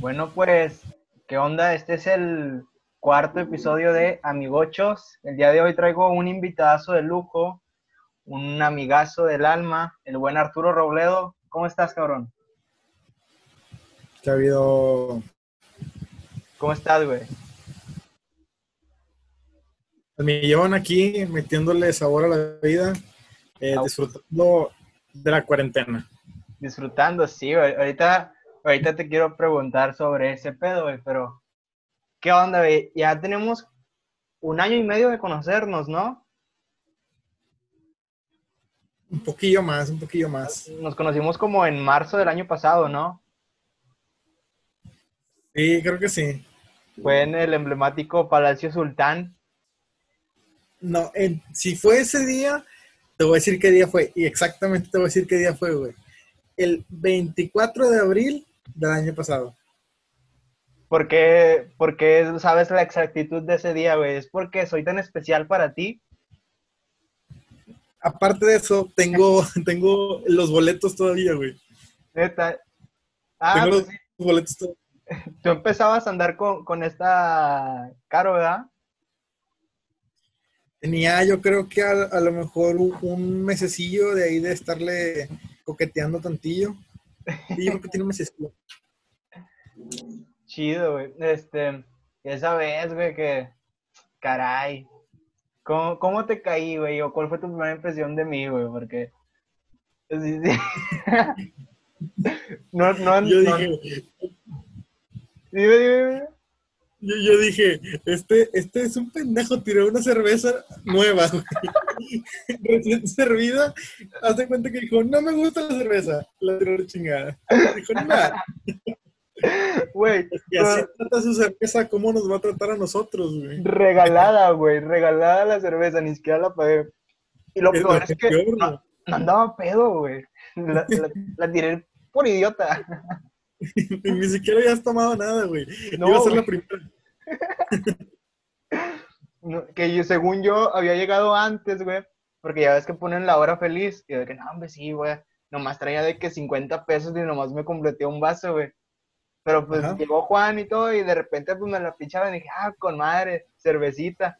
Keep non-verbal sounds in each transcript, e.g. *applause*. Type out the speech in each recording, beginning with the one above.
Bueno, pues, ¿qué onda? Este es el cuarto episodio de Amigochos. El día de hoy traigo un invitazo de lujo, un amigazo del alma, el buen Arturo Robledo. ¿Cómo estás, cabrón? ¿Qué ha habido? ¿Cómo estás, güey? Me llevan aquí metiéndole sabor a la vida, eh, disfrutando de la cuarentena. Disfrutando, sí, güey. Ahorita, ahorita te quiero preguntar sobre ese pedo, güey, pero ¿qué onda, güey? Ya tenemos un año y medio de conocernos, ¿no? Un poquillo más, un poquillo más. Nos conocimos como en marzo del año pasado, ¿no? Sí, creo que sí. Fue en el emblemático Palacio Sultán. No, si fue ese día, te voy a decir qué día fue. Y exactamente te voy a decir qué día fue, güey. El 24 de abril del año pasado. ¿Por qué, porque sabes la exactitud de ese día, güey? ¿Es porque soy tan especial para ti? Aparte de eso, tengo, *laughs* tengo los boletos todavía, güey. Neta. Ah, tengo pues los boletos todavía. *laughs* Tú empezabas a andar con, con esta Caro, ¿verdad? Tenía yo creo que a, a lo mejor un, un, mesecillo de ahí de estarle coqueteando tantillo. Yo creo que tiene un. Chido, güey. Este, esa vez, güey, que, caray, ¿cómo, cómo te caí, güey? ¿O cuál fue tu primera impresión de mí, güey? Porque... Sí, sí. *laughs* no, no, Yo no. dije, Dime, dime. yo, yo dije, este, este es un pendejo, tiró una cerveza nueva, güey. Recién *laughs* servida. Hace cuenta que dijo, no me gusta la cerveza. La tiró la chingada. Dijo, nada. *laughs* Güey, Y así trata su cerveza, ¿cómo nos va a tratar a nosotros, güey? regalada, güey, regalada la cerveza, ni siquiera la pagué. Y lo Es peor lo es que peor, no, güey. no andaba pedo, güey. La, la- la tiré por idiota. *laughs* Ni siquiera habías tomado nada, güey. No, Iba a ser güey. la primera. No, que yo, según yo había llegado antes, güey, porque ya ves que ponen la hora feliz. Y yo de que, no, hombre, sí, güey. Nomás traía de que 50 pesos y nomás me completé un vaso, güey. Pero pues Ajá. llegó Juan y todo, y de repente pues me la pinchaba y dije, ah, con madre, cervecita.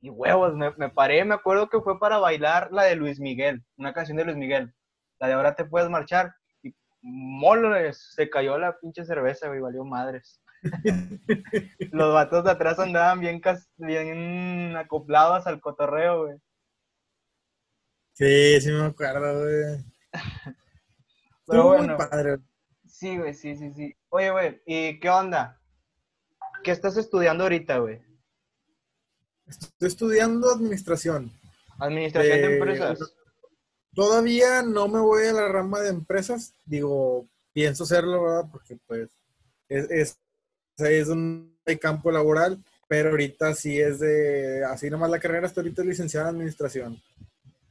Y huevos, me, me paré, me acuerdo que fue para bailar la de Luis Miguel, una canción de Luis Miguel. La de ahora te puedes marchar. Y moles, se cayó la pinche cerveza, güey, valió madres. *laughs* Los vatos de atrás andaban bien, bien acoplados al cotorreo, güey. Sí, sí me acuerdo, güey. *laughs* Pero muy bueno, padre. sí, güey, sí, sí, sí. Oye, güey, ¿y qué onda? ¿Qué estás estudiando ahorita, güey? Estoy estudiando administración. Administración de Eh, empresas. Todavía no me voy a la rama de empresas. Digo, pienso hacerlo, ¿verdad? Porque pues es, es, es un campo laboral, pero ahorita sí es de, así nomás la carrera hasta ahorita es licenciada en administración.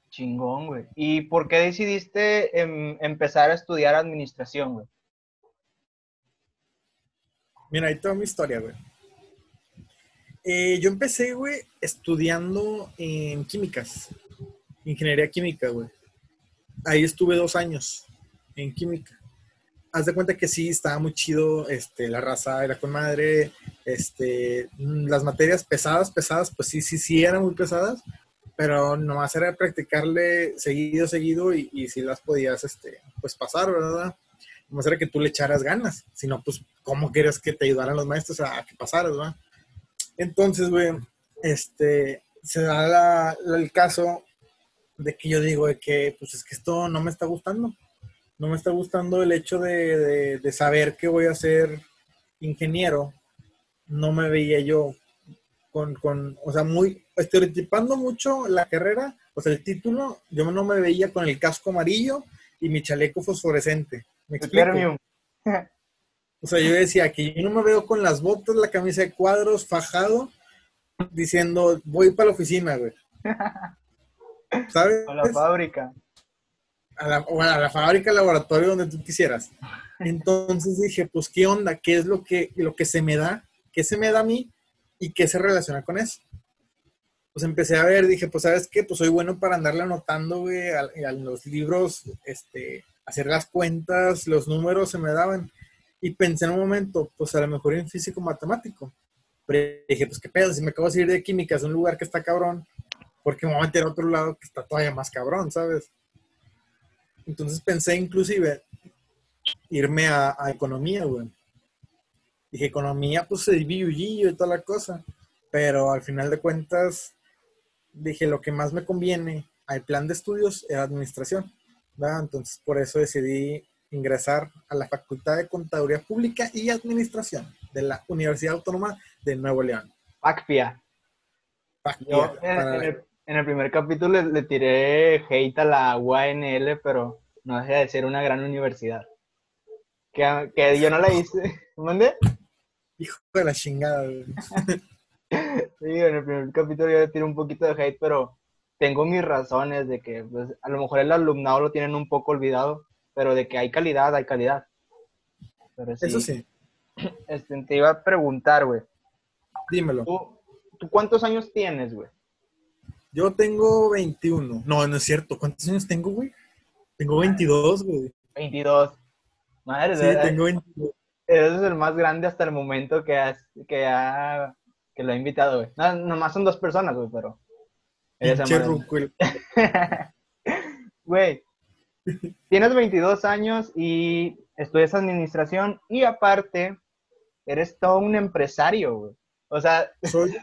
Chingón, güey. ¿Y por qué decidiste em, empezar a estudiar administración, güey? Mira, ahí toda mi historia, güey. Eh, yo empecé, güey, estudiando en químicas, ingeniería química, güey. Ahí estuve dos años en química. Haz de cuenta que sí, estaba muy chido, este, la raza era con madre, este, mm, las materias pesadas, pesadas, pues sí, sí, sí eran muy pesadas, pero nomás era practicarle seguido, seguido y, si las podías, este, pues pasar, ¿verdad? Nomás era que tú le echaras ganas, si no, pues, ¿cómo querías que te ayudaran los maestros a que pasaras, ¿verdad? Entonces, güey, este, se da la- el caso de que yo digo de que, pues es que esto no me está gustando. No me está gustando el hecho de, de- de saber que voy a ser ingeniero. No me veía yo con, con, o sea, muy, estereotipando mucho la carrera, o sea, el título, yo no me veía con el casco amarillo y mi chaleco fosforescente. ¿Me El explico? O sea, yo decía que yo no me veo con las botas, la camisa de cuadros, fajado, diciendo, voy para la oficina, güey. *laughs* ¿Sabes? A la fábrica. A la, o a la fábrica, al laboratorio, donde tú quisieras. Entonces dije, pues, ¿qué onda? ¿Qué es lo que, lo que se me da? ¿Qué se me da a mí? ¿Y qué se relaciona con eso? Pues empecé a ver, dije, pues, ¿sabes qué? Pues soy bueno para andarle anotando, güey, a, a los libros, este, hacer las cuentas, los números se me daban. Y pensé en un momento, pues a lo mejor en físico matemático. Pero dije, pues qué pedo, si me acabo de salir de química, es un lugar que está cabrón, porque me voy a meter a otro lado que está todavía más cabrón, ¿sabes? Entonces pensé inclusive irme a, economía, güey. Dije, economía, pues se y toda la cosa. Pero al final de cuentas, dije, lo que más me conviene al plan de estudios era administración. ¿verdad? Entonces, por eso decidí ingresar a la Facultad de Contaduría Pública y Administración de la Universidad Autónoma de Nuevo León. PACPIA. en, el, primer capítulo le, tiré hate a la UANL, pero no deja de ser una gran universidad. Que, que yo no la hice. *laughs* ¿Mande? Hijo de la chingada, güey. *laughs* sí, en el primer capítulo yo le tiré un poquito de hate, pero tengo mis razones de que pues, a lo mejor el alumnado lo tienen un poco olvidado, pero de que hay calidad, hay calidad. Eso sí. *clears throat* Este, te iba a preguntar, güey. Dímelo. ¿Tú, cuántos años tienes, güey? Yo tengo 21. No, no es cierto. ¿Cuántos años tengo, güey? Tengo 22, güey. 22. Madre sí, tengo 22. Eres el más grande hasta el momento que, has, que, ha, que lo ha invitado, güey. No, nomás son dos personas, güey, pero... *laughs* Güey, tienes 22 años y estudias administración y aparte eres todo un empresario, güey. O sea, soy,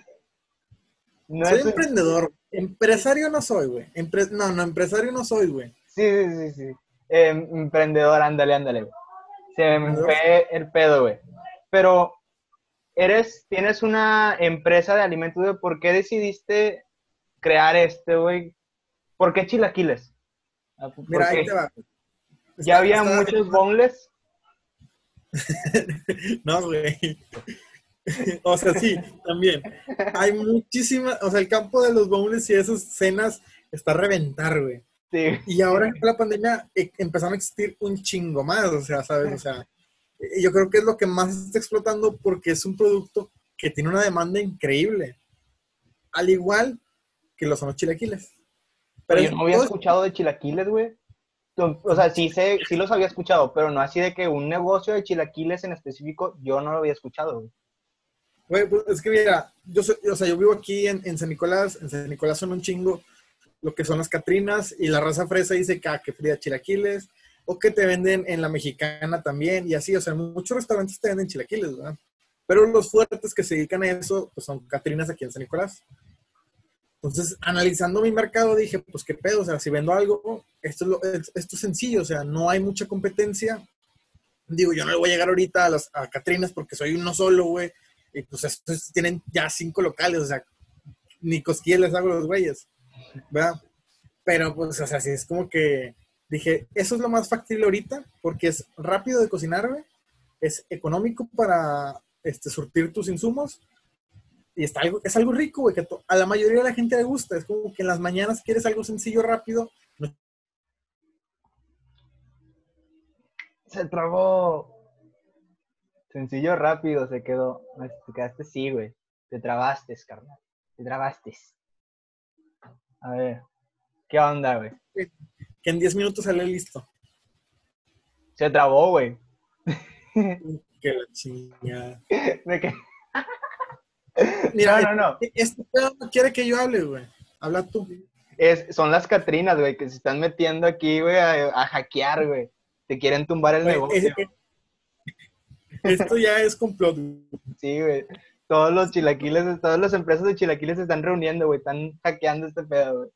soy emprendedor. Empresario no soy, güey. no, no, empresario no soy, güey. Sí, sí, sí, sí. Em, emprendedor, ándale, ándale, güey. Se me fue el pedo, güey. Pero eres, tienes una empresa de alimentos, güey. ¿Por qué decidiste crear este, güey? ¿Por qué chilaquiles? Ah, Mira, ahí te va. ¿Ya había muchos boneless? *laughs* no, güey. o sea, sí, también. Hay muchísimas, o sea, el campo de los boneless y esas cenas está a reventar, güey. Sí. Y ahora con la pandemia eh, empezaron a existir un chingo más, o sea, ¿sabes? O sea, yo creo que es lo que más está explotando porque es un producto que tiene una demanda increíble. Al igual que los son los chilaquiles. Pero yo no había escuchado de chilaquiles, güey. O sea, sí, sé, sí los había escuchado, pero no así de que un negocio de chilaquiles en específico, yo no lo había escuchado, güey. Güey, pues es que mira, yo, o sea, yo vivo aquí en, en, San Nicolás, en San Nicolás son un chingo lo que son las Catrinas y la raza fresa dice que, ah, que fría chilaquiles, o que te venden en la mexicana también, y así, o sea, muchos restaurantes te venden chilaquiles, ¿verdad? Pero los fuertes que se dedican a eso, pues son Catrinas aquí en San Nicolás. Entonces, analizando mi mercado, dije, pues qué pedo, o sea, si vendo algo, esto es, esto es sencillo, o sea, no hay mucha competencia. Digo, yo no le voy a llegar ahorita a las a Catrinas porque soy uno solo, güey. Y pues estos tienen ya cinco locales, o sea, ni cosquillas les hago los güeyes, Pero pues, o sea, sí es como que dije, eso es lo más factible ahorita porque es rápido de cocinar. Es económico para este, surtir tus insumos y está algo, es algo rico, güey, que a la mayoría de la gente le gusta. Es como que en las mañanas quieres algo sencillo, rápido. Se trabó. Sencillo, rápido se quedó. Te quedaste sí, güey. Te trabaste, carnal. Te trabaste. A ver. ¿Qué onda, güey? Que en 10 minutos sale listo. Se trabó, güey. *laughs* Que la chingada. *laughs* ¿De qué? Mira, no, no, no. Este pedo no quiere que yo hable, güey. Habla tú. Es, son las Catrinas, güey, que se están metiendo aquí, güey, a, hackear, güey. Te quieren tumbar el negocio. *laughs* esto ya es complot. Sí, güey. Todos los chilaquiles, todas las empresas de chilaquiles se están reuniendo, güey. Están hackeando este pedo, güey.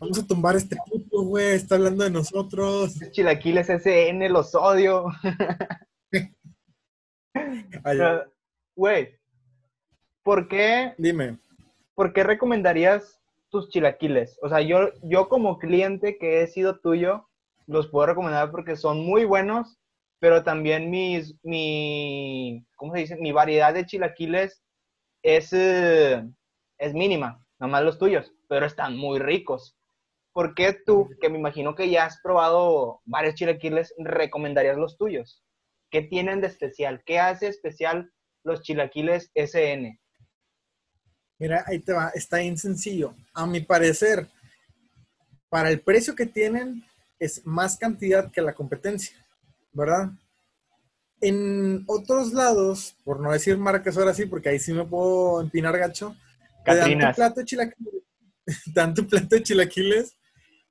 Vamos a tumbar este puto, güey. Está hablando de nosotros. Chilaquiles SN, los odio. Güey, ¿por qué? Dime. ¿Por qué recomendarías tus chilaquiles? O sea, yo, yo como cliente que he sido tuyo, los puedo recomendar porque son muy buenos, pero también mis, mi, ¿cómo se dice? Mi variedad de chilaquiles es, eh, es mínima, nomás los tuyos, pero están muy ricos. ¿Por qué tú, que me imagino que ya has probado varios chilaquiles, recomendarías los tuyos? ¿Qué tienen de especial? ¿Qué hace especial los chilaquiles SN? Mira, ahí te va, está bien sencillo. A mi parecer, para el precio que tienen, es más cantidad que la competencia, ¿verdad? En otros lados, por no decir marcas ahora sí, porque ahí sí me puedo empinar gacho, te dan tu plato de chilaquiles, *laughs* te dan tu plato de chilaquiles,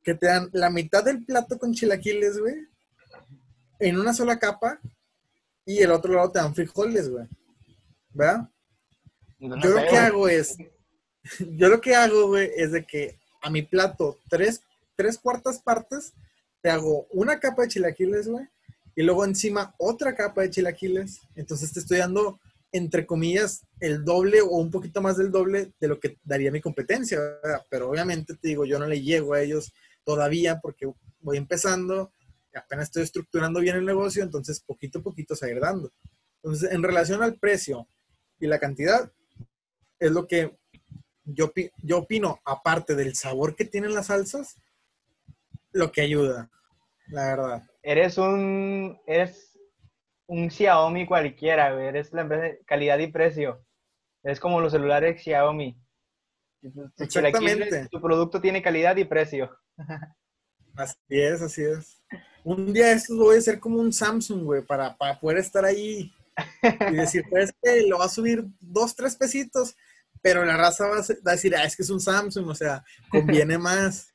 que te dan la mitad del plato con chilaquiles, güey, en una sola capa, y el otro lado te dan frijoles, güey. ¿Verdad? No Yo lo que hago es, *laughs* yo lo que hago, güey, es de que a mi plato, tres, tres cuartas partes, te hago una capa de chilaquiles, güey, y luego encima otra capa de chilaquiles. Entonces te estoy dando, entre comillas, el doble o un poquito más del doble de lo que daría mi competencia. Pero obviamente te digo, yo no le llego a ellos todavía porque voy empezando, apenas estoy estructurando bien el negocio, entonces poquito a poquito se va a dando. Entonces, en relación al precio y la cantidad, es lo que yo, yo opino, aparte del sabor que tienen las salsas, lo que ayuda, la verdad. Eres un, eres un Xiaomi cualquiera, güey. Eres la empresa de calidad y precio. Es como los celulares Xiaomi. Exactamente. Tu producto tiene calidad y precio. *laughs* Así es, así es. Un día esto voy a hacer como un Samsung, güey, para, para poder estar ahí y decir, pues que lo va a subir dos, tres pesitos, pero la raza va a, se- va a decir, ah, es que es un Samsung, o sea, conviene *laughs* más.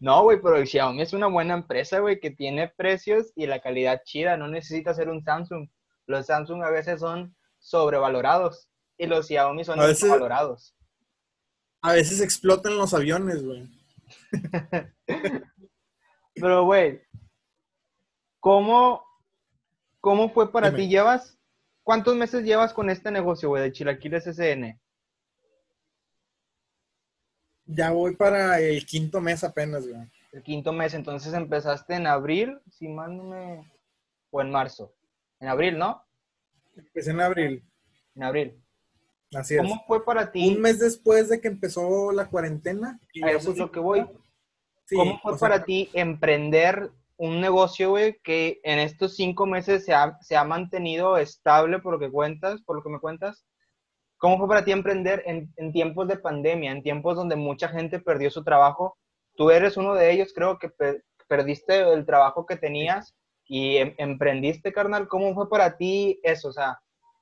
No, güey, pero el Xiaomi es una buena empresa, güey, que tiene precios y la calidad chida. No necesita ser un Samsung. Los Samsung a veces son sobrevalorados y los Xiaomi son A veces- infravalorados. A veces explotan los aviones, güey. *laughs* Pero, güey, ¿cómo, ¿cómo fue para Dime. ti? ¿Llevas, cuántos meses llevas con este negocio, güey, de Chilaquiles SN? Ya voy para el quinto mes apenas, güey. El quinto mes, entonces empezaste en abril, si mal no me... o en marzo. En abril, ¿no? Empecé en abril, En abril. así es. ¿Cómo fue para ti? Un mes después de que empezó la cuarentena. y A eso es lo que voy. Sí, ¿Cómo fue sea, para ti emprender un negocio, güey, que en estos cinco meses se ha, se ha mantenido estable por lo que cuentas, por lo que me cuentas? ¿Cómo fue para ti emprender en, tiempos de pandemia, en tiempos donde mucha gente perdió su trabajo? Tú eres uno de ellos, creo que per- perdiste el trabajo que tenías y em- emprendiste, carnal. ¿Cómo fue para ti eso? O sea,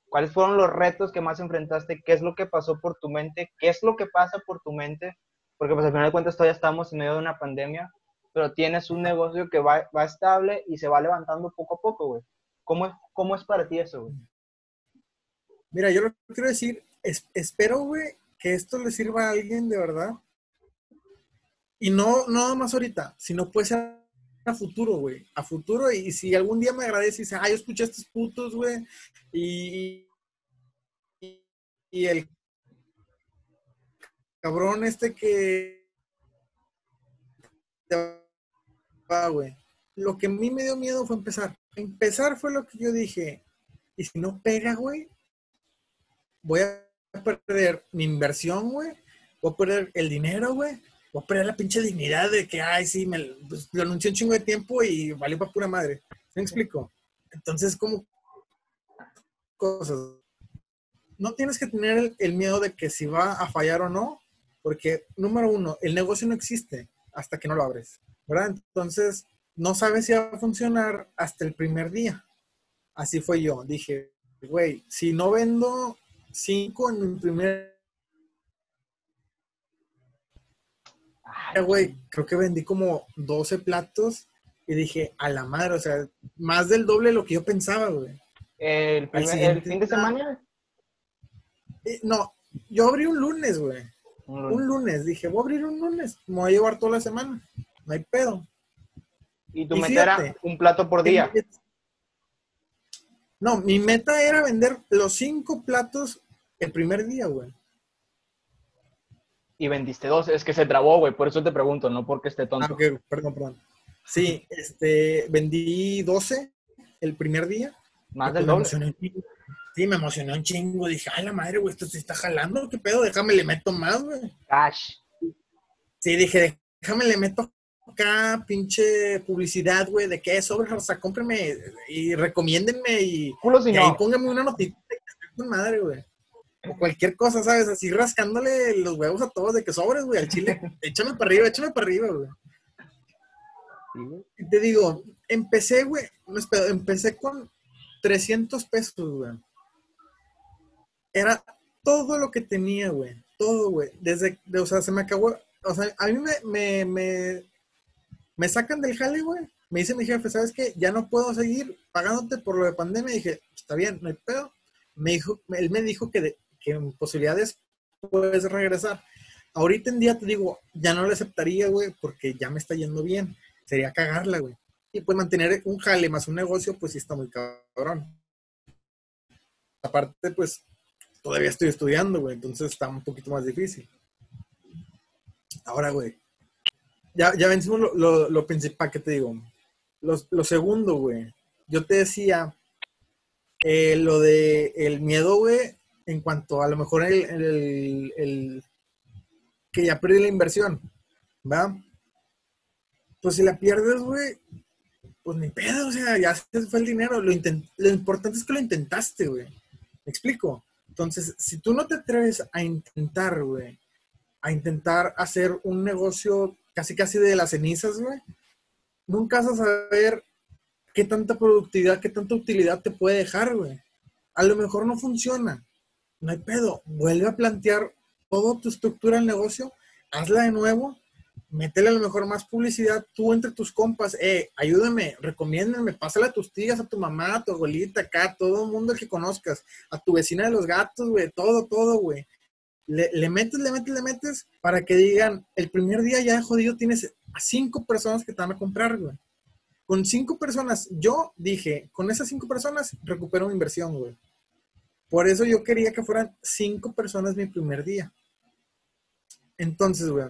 ¿cuáles fueron los retos que más enfrentaste? ¿Qué es lo que pasó por tu mente? ¿Qué es lo que pasa por tu mente? Porque pues al final de cuentas todavía estamos en medio de una pandemia, pero tienes un negocio que va, estable y se va levantando poco a poco, güey. ¿Cómo, ¿Cómo es para ti eso, güey? Mira, yo lo quiero decir, es, espero, güey, que esto le sirva a alguien de verdad. Y no, no más ahorita, sino puede ser a futuro, güey. A futuro, y si algún día me agradece y dice, ah, yo escuché a estos putos, güey, y, y, el cabrón este que va, güey. Lo que a mí me dio miedo fue empezar. Empezar fue lo que yo dije. Y si no pega, güey, voy a perder mi inversión, güey. Voy a perder el dinero, güey. Voy a perder la pinche dignidad de que, ay, sí, me pues, lo anuncié un chingo de tiempo y valió para pura madre. ¿Me explico? Entonces, como cosas. No tienes que tener el, el miedo de que si va a fallar o no, porque, número uno, el negocio no existe hasta que no lo abres, ¿verdad? Entonces, no sabes si va a funcionar hasta el primer día. Así fue yo. Dije, güey, si no vendo cinco en mi primer güey, creo que vendí como 12 platos y dije, a la madre, o sea, más del doble de lo que yo pensaba, güey. El, primer- el fin de semana. Eh, No, yo abrí un lunes, güey. Un Un lunes. Dije, voy a abrir un lunes. Me voy a llevar toda la semana. No hay pedo. Y tu y meta era un plato por día. No, mi meta era vender los cinco platos el primer día, güey. Y vendiste dos. Es que se trabó, güey. Por eso te pregunto, no porque esté Ah, tonto. ok, perdón, perdón. Sí, este, vendí 12 el primer día. Más del doble. emocioné. Sí, me emocionó un chingo. Dije, ay, la madre, güey, esto se está jalando. ¿Qué pedo? Déjame le meto más, güey. Cash. Sí, dije, déjame le meto acá pinche publicidad, güey, de que es sobre, o sea, cómprenme y recomiéndenme y, Culo si y ahí póngame una con madre, güey. O cualquier cosa, ¿sabes? Así rascándole los huevos a todos de que sobres, güey, al chile. *laughs* échame para arriba, échame para arriba, güey. Y te digo, empecé, güey, no es pedo, empecé con 300 pesos, güey. Era todo lo que tenía, güey. Todo, güey. Desde, o sea, se me acabó. O sea, a mí me, me, me, me sacan del jale, güey. Me dice mi jefe, ¿sabes qué? Ya no puedo seguir pagándote por lo de pandemia. Y dije, está bien, no hay pedo. Me dijo, él me dijo que, de, posibilidades puedes regresar. Ahorita en día te digo, ya no lo aceptaría, güey, porque ya me está yendo bien. Sería cagarla, güey. Y pues mantener un jale más un negocio, pues sí está muy cabrón. Aparte, pues todavía estoy estudiando, güey, entonces está un poquito más difícil. Ahora, güey, ya, ya vencimos lo, lo, principal que te digo. Lo, segundo, güey, yo te decía eh, lo de el miedo, güey, en cuanto a lo mejor el, el, que ya perdí la inversión, ¿va? Pues si la pierdes, güey, pues ni pedo, o sea, ya se fue el dinero. Lo, lo importante es que lo intentaste, güey. ¿Me explico? Entonces, si tú no te atreves a intentar, güey, a intentar hacer un negocio casi casi de las cenizas, güey, nunca vas a saber qué tanta productividad, qué tanta utilidad te puede dejar, güey. A lo mejor no funciona. No hay pedo. Vuelve a plantear toda tu estructura del negocio, hazla de nuevo métele a lo mejor más publicidad tú entre tus compas, eh, ayúdame, recomiéndame, pásale a tus tías, a tu mamá, a tu abuelita, acá, a todo el mundo que conozcas, a tu vecina de los gatos, güey, todo, todo, güey. Le, le, metes, le metes, le metes para que digan, el primer día ya jodido tienes a cinco personas que te van a comprar, güey. Con cinco personas, yo dije, con esas cinco personas recupero mi inversión, güey. Por eso yo quería que fueran cinco personas mi primer día. Entonces, güey,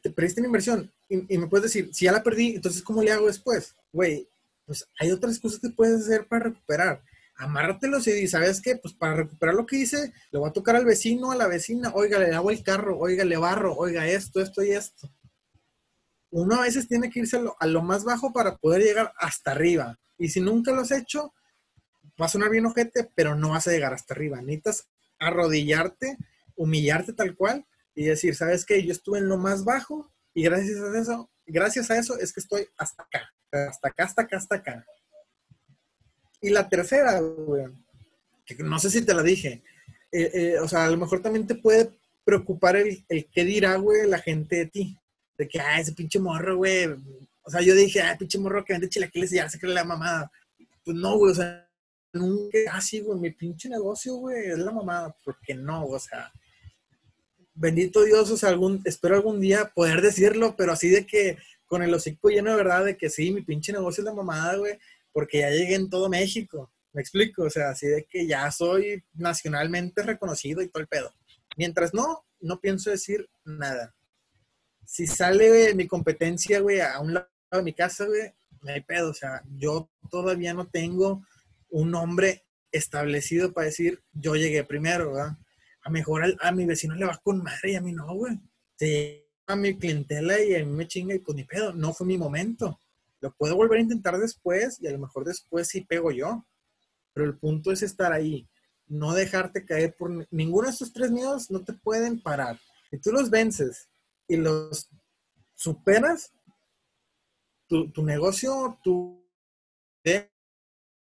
te perdiste mi inversión y, me puedes decir, si ya la perdí, entonces ¿cómo le hago después? Güey, pues hay otras cosas que puedes hacer para recuperar. Amárratelos y ¿sabes qué? Pues para recuperar lo que hice, le voy a tocar al vecino, a la vecina, oiga, le hago el carro, oiga, le barro, oiga, esto, esto y esto. Uno a veces tiene que irse a lo, a lo más bajo para poder llegar hasta arriba. Y si nunca lo has hecho, va a sonar bien ojete, pero no vas a llegar hasta arriba. Necesitas arrodillarte, humillarte tal cual y decir, ¿sabes qué? Yo estuve en lo más bajo y gracias a eso, gracias a eso es que estoy hasta acá, hasta acá, hasta acá, hasta acá. Y la tercera, güey, que no sé si te la dije, eh, eh, o sea, a lo mejor también te puede preocupar el, el qué dirá, güey, la gente de ti. De que, ah, ese pinche morro, güey. O sea, yo dije, ah, pinche morro que vende chilaquiles y ya se cree la mamada. Pues no, güey, o sea, nunca así, güey, mi pinche negocio, güey, es la mamada. Porque no, o sea, bendito Dios, o sea, algún, espero algún día poder decirlo, pero así de que con el hocico lleno de verdad de que sí, mi pinche negocio es la mamada, güey, porque ya llegué en todo México. Me explico, o sea, así de que ya soy nacionalmente reconocido y todo el pedo. Mientras no, no pienso decir nada. Si sale mi competencia, güey, a un lado de mi casa, güey, no hay pedo. O sea, yo todavía no tengo un nombre establecido para decir yo llegué primero, ¿verdad? a mejor a mi vecino le va con madre y a mí no, güey. Se a mi clientela y a mí me chinga y pues ni pedo, no fue mi momento. Lo puedo volver a intentar después y a lo mejor después sí pego yo. Pero el punto es estar ahí, no dejarte caer por ninguno de estos tres miedos, no te pueden parar. Si tú los vences y los superas, tu, tu negocio, tu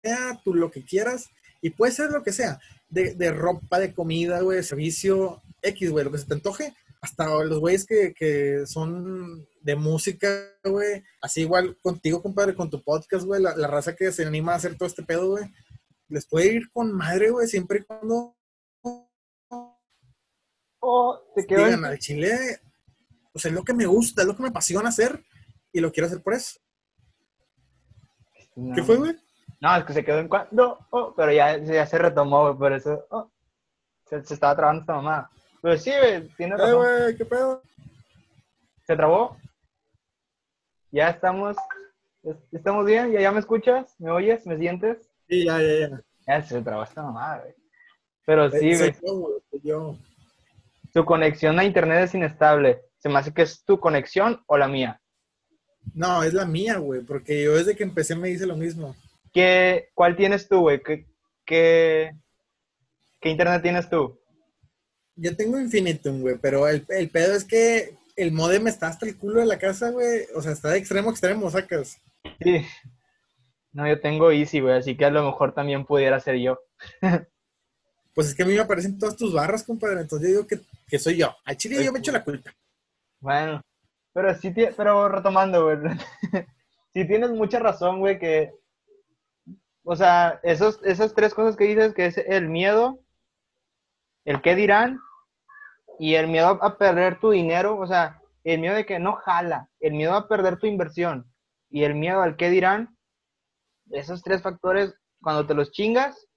idea, tu lo que quieras, y puede ser lo que sea de, ropa, de comida, güey, de servicio, X, güey, lo que se te antoje. Hasta los güeyes que, que son de música, güey. Así igual contigo, compadre, con tu podcast, güey. La, raza que se anima a hacer todo este pedo, güey. Les puede ir con madre, güey, siempre y cuando... Oh, te quedo Digan, al chile, pues es lo que me gusta, es lo que me apasiona hacer y lo quiero hacer por eso. ¿Qué fue, güey? No, es que se quedó en cuando, oh, pero ya, ya se retomó, por eso oh, se, estaba trabando esta mamá. Pero sí, güey, tiene eh, razón. Eh, güey, ¿qué pedo? ¿Se trabó? Ya estamos, estamos bien, ¿Ya, ya me escuchas, me oyes, me sientes. Sí, ya, ya, ya. Ya se trabó esta mamá, güey. Pero sí, güey. Yo, Tu conexión a internet es inestable. ¿Se me hace que es tu conexión o la mía? No, es la mía, güey, porque yo desde que empecé me hice lo mismo. ¿Qué, ¿Cuál tienes tú, güey? ¿Qué, qué, internet tienes tú? Yo tengo Infinitum, güey, pero el, el pedo es que el modem está hasta el culo de la casa, güey. O sea, está de extremo a extremo, sacas. Sí. No, yo tengo Easy, güey, así que a lo mejor también pudiera ser yo. *laughs* Pues es que a mí me aparecen todas tus barras, compadre. Entonces yo digo que, que soy yo. Al chile yo me echo la culpa. Bueno, pero sí, pero retomando, güey. *laughs* sí tienes mucha razón, güey, que. O sea, esos, esas tres cosas que dices, que es el miedo, el qué dirán, y el miedo a perder tu dinero, o sea, el miedo de que no jala, el miedo a perder tu inversión, y el miedo al qué dirán, esos tres factores, cuando te los chingas,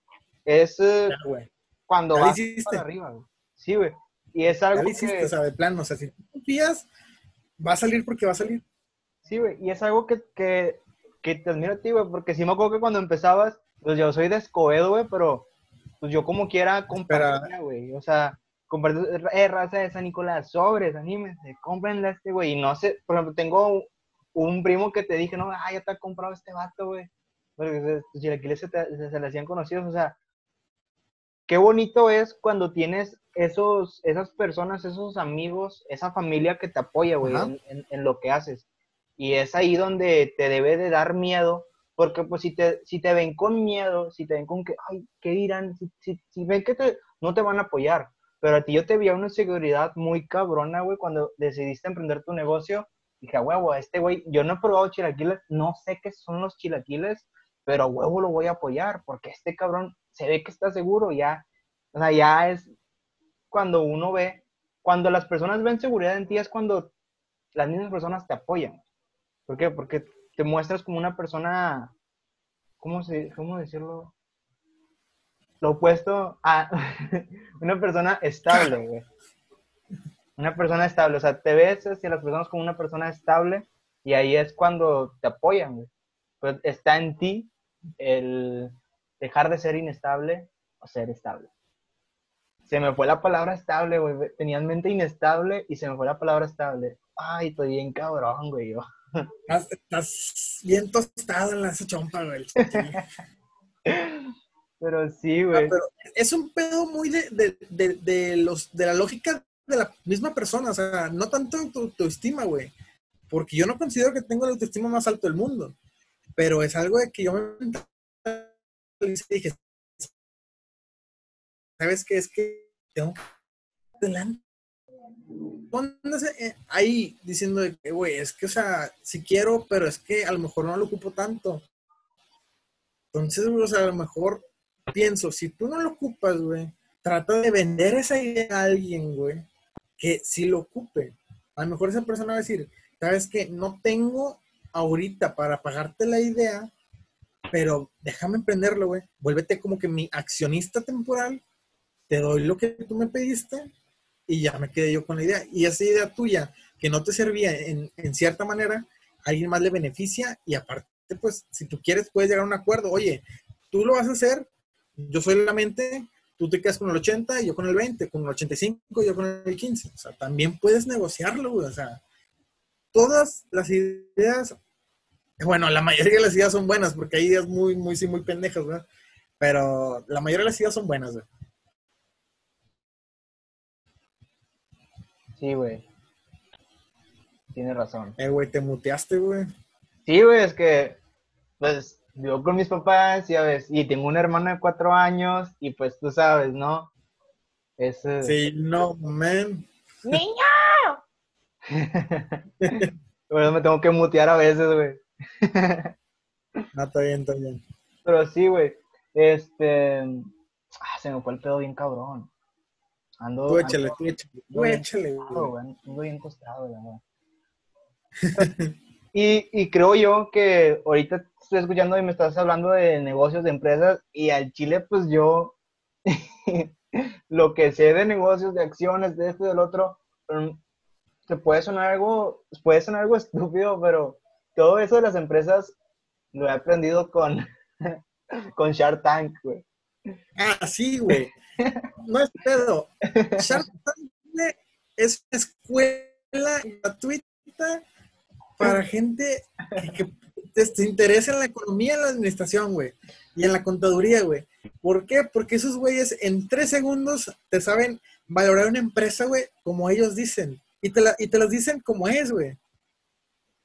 es eh, Ya, güey. cuando vas para arriba, güey. Sí, güey. Y es algo hiciste, que... o sea, de plano. O sea, si tú confías, va a salir porque va a salir. Sí, güey, y es algo que, que, que te admiro a ti, güey, porque sí me acuerdo que cuando empezabas, pues yo soy de Escobedo, güey, pero pues yo como quiera compartía, güey, o sea, compartir, eh, raza de San Nicolás, sobres, anímense, cómprenle a este, güey, y no sé, por ejemplo, tengo un, primo que te dije, no, ah, ya te ha comprado este vato, güey, porque se- tus chilaquiles se, te- se, se le hacían conocidos, o sea, qué bonito es cuando tienes esos, esas personas, esos amigos, esa familia que te apoya, güey, en- en lo que haces. Y es ahí donde te debe de dar miedo, porque pues si te, si te ven con miedo, si te ven con que, ay, ¿qué dirán? Si, si, si ven que te, no te van a apoyar. Pero a ti yo te vi una seguridad muy cabrona, güey, cuando decidiste emprender tu negocio. Dije, huevo, este güey, yo no he probado chilaquiles, no sé qué son los chilaquiles, pero a huevo lo voy a apoyar, porque este cabrón se ve que está seguro, ya, o sea, ya es cuando uno ve, cuando las personas ven seguridad en ti es cuando las mismas personas te apoyan. ¿Por qué? Porque te muestras como una persona, ¿cómo, se, cómo decirlo? Lo opuesto a *laughs* una persona estable, güey. Una persona estable, o sea, te ves hacia las personas como una persona estable y ahí es cuando te apoyan, güey. Pues está en ti el dejar de ser inestable o ser estable. Se me fue la palabra estable, güey. Tenía en mente inestable y se me fue la palabra estable. Ay, estoy bien cabrón, güey. Yo. Estás, estás bien tostado en la chompa, güey. Pero sí, Ah, güey. pero es un pedo muy de, de, de, de los, de la lógica de la misma persona, o sea, no tanto tu autoestima, güey, porque yo no considero que tengo la autoestima más alto del mundo, pero es algo de que yo me dije, ¿sabes qué? Es que tengo que adelante. Póngase, eh, ahí diciendo que, güey, es que, o sea, si quiero, pero es que a lo mejor no lo ocupo tanto. Entonces, o sea, a lo mejor pienso, si tú no lo ocupas, güey, trata de vender esa idea a alguien, güey, que sí lo ocupe. A lo mejor esa persona va a decir, sabes que no tengo ahorita para pagarte la idea, pero déjame emprenderlo, güey. Vuélvete como que mi accionista temporal, te doy lo que tú me pediste y ya me quedé yo con la idea. Y esa idea tuya, que no te servía en, en cierta manera, a alguien más le beneficia y aparte, pues, si tú quieres, puedes llegar a un acuerdo. Oye, tú lo vas a hacer, yo soy la mente, tú te quedas con el 80 y yo con el 20, con el 85 y yo con el 15. O sea, también puedes negociarlo. O sea, todas las ideas, bueno, la mayoría de las ideas son buenas, porque hay ideas muy, muy, sí, muy pendejas, ¿verdad? Pero la mayoría de las ideas son buenas, güey. Sí, güey. Tienes razón. Eh, güey, te muteaste, güey. Sí, güey, es que, pues, vivo con mis papás, ya ves, y tengo una hermana de cuatro años, y pues tú sabes, ¿no? Es. Sí, no, man. ¡Niño! *laughs* Bueno, me tengo que mutear a veces, güey. *laughs* No, está bien, está bien. Pero sí, güey. Este. Ah, se me fue el pedo bien cabrón. Ando. Tú échale, ando- tú échale. Tú échale, Ando bien tostado, *laughs* y, y creo yo que ahorita estoy escuchando y me estás hablando de negocios, de empresas, y al Chile, pues yo. *laughs* lo que sé de negocios, de acciones, de esto y del otro, mm, te puede sonar algo, puede sonar algo *laughs* estúpido, pero todo eso de las empresas lo he aprendido con, con Shark Tank, güey. Ah, sí, güey. No es pedo. Shark *laughs* es una escuela gratuita para gente que, que te, te interesa en la economía, en la administración, güey. Y en la contaduría, güey. ¿Por qué? Porque esos güeyes en tres segundos te saben valorar una empresa, güey, como ellos dicen. Y te, la, y te las dicen como es, güey.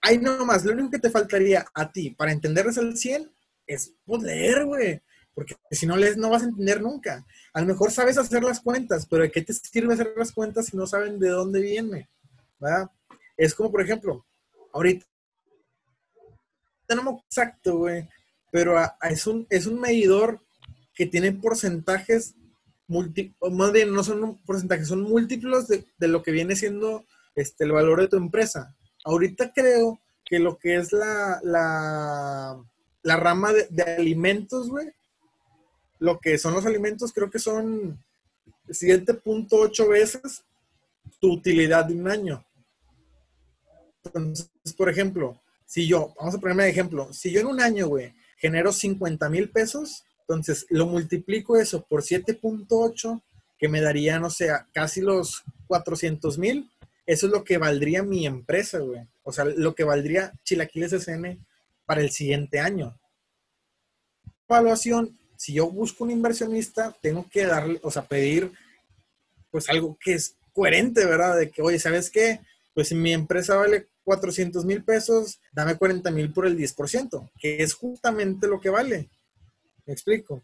Ahí nomás, lo único que te faltaría a ti para entenderles al 100 es pues, leer, güey. Porque si no lees, no vas a entender nunca. A lo mejor sabes hacer las cuentas, pero ¿de qué te sirve hacer las cuentas si no saben de dónde viene? ¿verdad? Es como, por ejemplo, ahorita, tenemos exacto, güey, pero es, un, es un medidor que tiene porcentajes, más bien no son porcentajes, son múltiplos de, lo que viene siendo este, el valor de tu empresa. Ahorita creo que lo que es la, la, la rama de, de alimentos, güey, lo que son los alimentos, creo que son 7.8 veces tu utilidad de un año. Entonces, por ejemplo, si yo, vamos a ponerme de ejemplo, si yo en un año, güey, genero 50 mil pesos, entonces lo multiplico eso por 7.8, que me daría, no sé, casi los 400 mil, eso es lo que valdría mi empresa, güey. O sea, lo que valdría Chilaquiles SN para el siguiente año. Evaluación si yo busco un inversionista, tengo que darle, o sea, pedir pues algo que es coherente, ¿verdad? De que, oye, ¿sabes qué? Pues si mi empresa vale 400 mil pesos, dame 40 mil por el 10%, que es justamente lo que vale. ¿Me explico?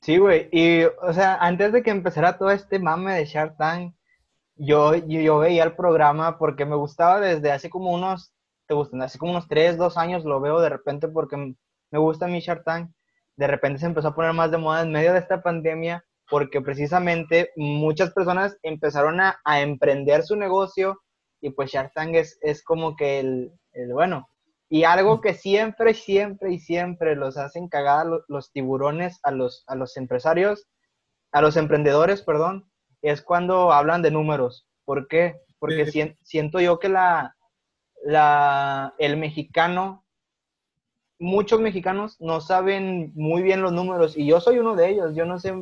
Sí, güey. Y, o sea, antes de que empezara todo este mame de Shark Tank, yo, yo, veía el programa porque me gustaba desde hace como unos, te gustan, hace como unos 3, 2 años lo veo de repente porque me gusta mi Shark Tank, de repente se empezó a poner más de moda en medio de esta pandemia porque precisamente muchas personas empezaron a, emprender su negocio y pues Shark Tank es, es como que el, bueno. Y algo que siempre, siempre y siempre los hacen cagar los, tiburones a los, a los empresarios, a los emprendedores, perdón, es cuando hablan de números. ¿Por qué? Porque siento yo que la, la, el mexicano muchos mexicanos no saben muy bien los números y yo soy uno de ellos. Yo no sé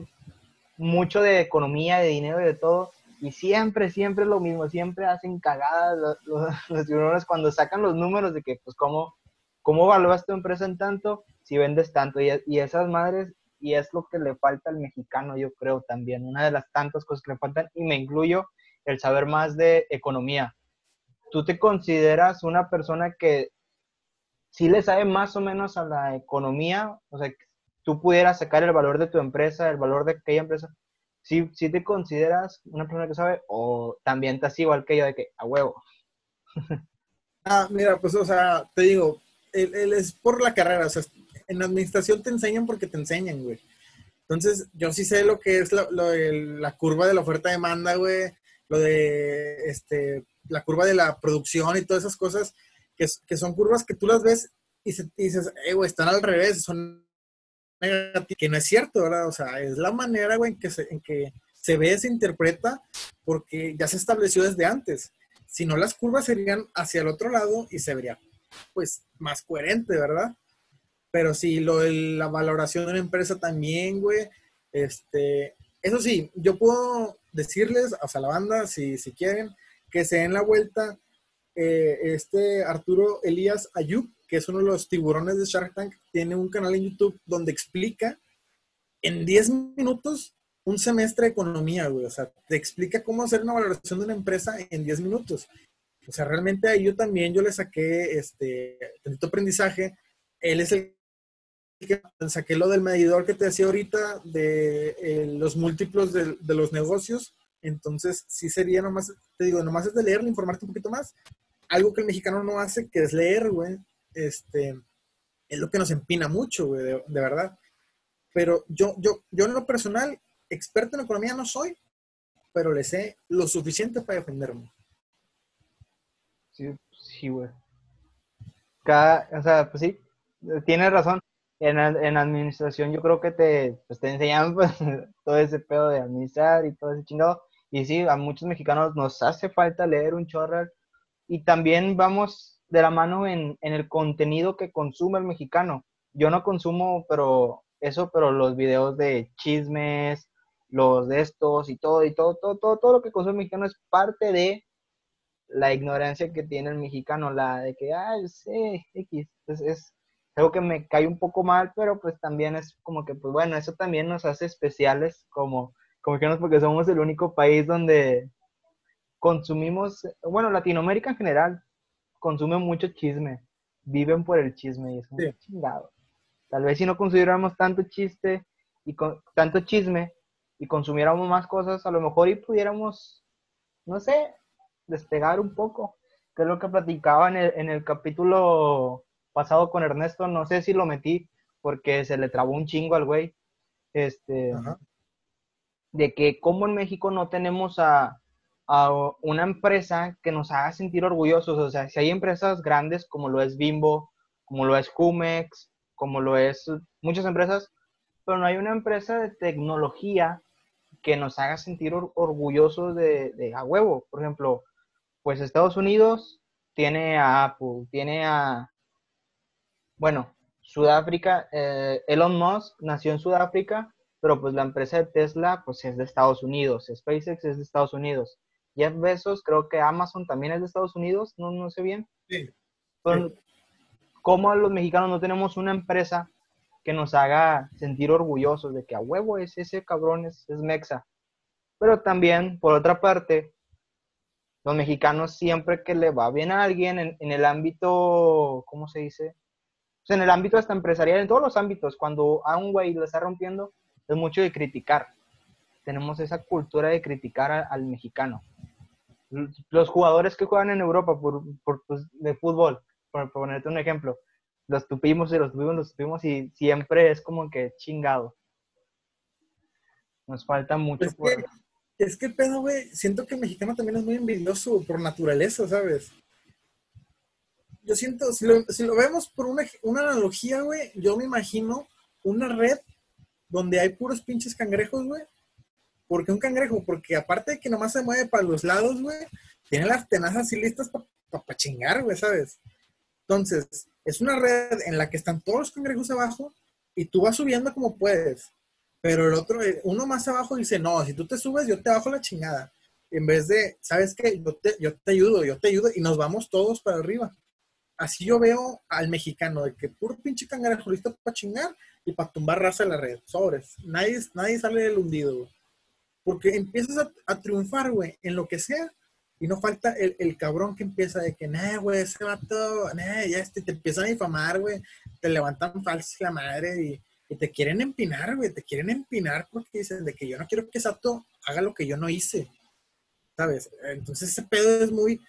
mucho de economía, de dinero y de todo. Y siempre, siempre lo mismo. Siempre hacen cagadas *laughs* los, los, cuando sacan los números de que, pues, ¿cómo, cómo evalúas tu empresa en tanto si vendes tanto? Y, y esas madres, y es lo que le falta al mexicano, yo creo también. Una de las tantas cosas que le faltan, y me incluyo, el saber más de economía. ¿Tú te consideras una persona que si le sabe más o menos a la economía, o sea, tú pudieras sacar el valor de tu empresa, el valor de aquella empresa, si ¿sí, te consideras una persona que sabe o también estás igual que yo de que a huevo. *laughs* ah, mira, pues, o sea, te digo, él, es por la carrera, o sea, en administración te enseñan porque te enseñan, güey. Entonces, yo sí sé lo que es la curva de la oferta-demanda, güey, lo de este, la curva de la producción y todas esas cosas que, son curvas que tú las ves y, dices, eh, güey, están al revés, son negativas, que no es cierto, ¿verdad? O sea, es la manera, güey, en que se, en que se ve, se interpreta, porque ya se estableció desde antes. Si no, las curvas serían hacia el otro lado y se vería, pues, más coherente, ¿verdad? Pero si lo de la valoración de una empresa también, güey, este, eso sí, yo puedo decirles, o sea, la banda, si, si quieren, que se den la vuelta eh, este Arturo Elías Ayub, que es uno de los tiburones de Shark Tank, tiene un canal en YouTube donde explica en 10 minutos un semestre de economía, güey. O sea, te explica cómo hacer una valoración de una empresa en 10 minutos. O sea, realmente ahí yo también, yo le saqué este, tantito aprendizaje. Él es el que saqué lo del medidor que te decía ahorita de eh, los múltiplos de, de, los negocios. Entonces, sí sería nomás, te digo, nomás es de leerlo, informarte un poquito más algo que el mexicano no hace, que es leer, güey, este, es lo que nos empina mucho, güey, de, verdad. Pero yo, yo, yo en lo personal, experto en economía no soy, pero le sé lo suficiente para defenderme. Sí, sí, güey. Cada, o sea, pues sí, tienes razón. En, en administración yo creo que te, pues te enseñan pues, *laughs* todo ese pedo de administrar y todo ese chingado. Y sí, a muchos mexicanos nos hace falta leer un chorro y también vamos de la mano en, el contenido que consume el mexicano. Yo no consumo, pero eso, pero los videos de chismes, los de estos y todo, y todo, todo, todo, todo lo que consume el mexicano es parte de la ignorancia que tiene el mexicano, la de que, ay, sí, X, es, es algo que me cae un poco mal, pero pues también es como que, pues bueno, eso también nos hace especiales como, como mexicanos porque somos el único país donde consumimos, bueno, Latinoamérica en general consume mucho chisme. viven por el chisme y es Sí. chingado. Tal vez si no consideráramos tanto chiste y con, tanto chisme y consumiéramos más cosas, a lo mejor y pudiéramos, no sé, despegar un poco. Que es lo que platicaba en el, en el capítulo pasado con Ernesto, no sé si lo metí porque se le trabó un chingo al güey. Este, Ajá. de que como en México no tenemos a, a una empresa que nos haga sentir orgullosos. O sea, si hay empresas grandes como lo es Bimbo, como lo es Jumex, como lo es muchas empresas, pero no hay una empresa de tecnología que nos haga sentir or- orgullosos de, de a huevo. Por ejemplo, pues Estados Unidos tiene a Apple, tiene a, bueno, Sudáfrica, eh, Elon Musk nació en Sudáfrica, pero pues la empresa de Tesla pues es de Estados Unidos, SpaceX es de Estados Unidos, Jeff Bezos, creo que Amazon también es de Estados Unidos, no, no sé bien. Sí. Pero, ¿Cómo los mexicanos no tenemos una empresa que nos haga sentir orgullosos de que a huevo es ese cabrón, es, es mexa? Pero también, por otra parte, los mexicanos siempre que le va bien a alguien en, en el ámbito, ¿cómo se dice? Pues en el ámbito hasta empresarial, en todos los ámbitos, cuando a un güey le está rompiendo, es mucho de criticar. Tenemos esa cultura de criticar a- al mexicano. Los jugadores que juegan en Europa por, por, pues, de fútbol, por, por ponerte un ejemplo, los tupimos y los tupimos, los tupimos y siempre es como que chingado. Nos falta mucho Es por... que, es que el pedo, güey, siento que el mexicano también es muy envidioso por naturaleza, ¿sabes? Yo siento, si lo, si lo vemos por una, una analogía, güey, yo me imagino una red donde hay puros pinches cangrejos, güey. ¿Por qué un cangrejo? Porque aparte de que nomás se mueve para los lados, güey, tiene las tenazas así listas para chingar, güey, ¿sabes? Entonces, es una red en la que están todos los cangrejos abajo y tú vas subiendo como puedes. Pero el otro, eh, uno más abajo dice, no, si tú te subes, yo te bajo la chingada. En vez de, ¿sabes qué? Yo te, yo te ayudo, yo te ayudo y nos vamos todos para arriba. Así yo veo al mexicano, de que puro pinche cangrejo listo para chingar y para tumbar raza en la red. Sobres. Nadie, nadie sale del hundido, güey. Porque empiezas a, a triunfar, güey, en lo que sea. Y no falta el, el cabrón que empieza de que, nah, güey, ese vato, nah, ya este, te empiezan a difamar, güey. Te levantan falsos la madre y, y te quieren empinar, güey. Te quieren empinar porque dicen de que yo no quiero que Sato haga lo que yo no hice. ¿Sabes? Entonces ese pedo es muy,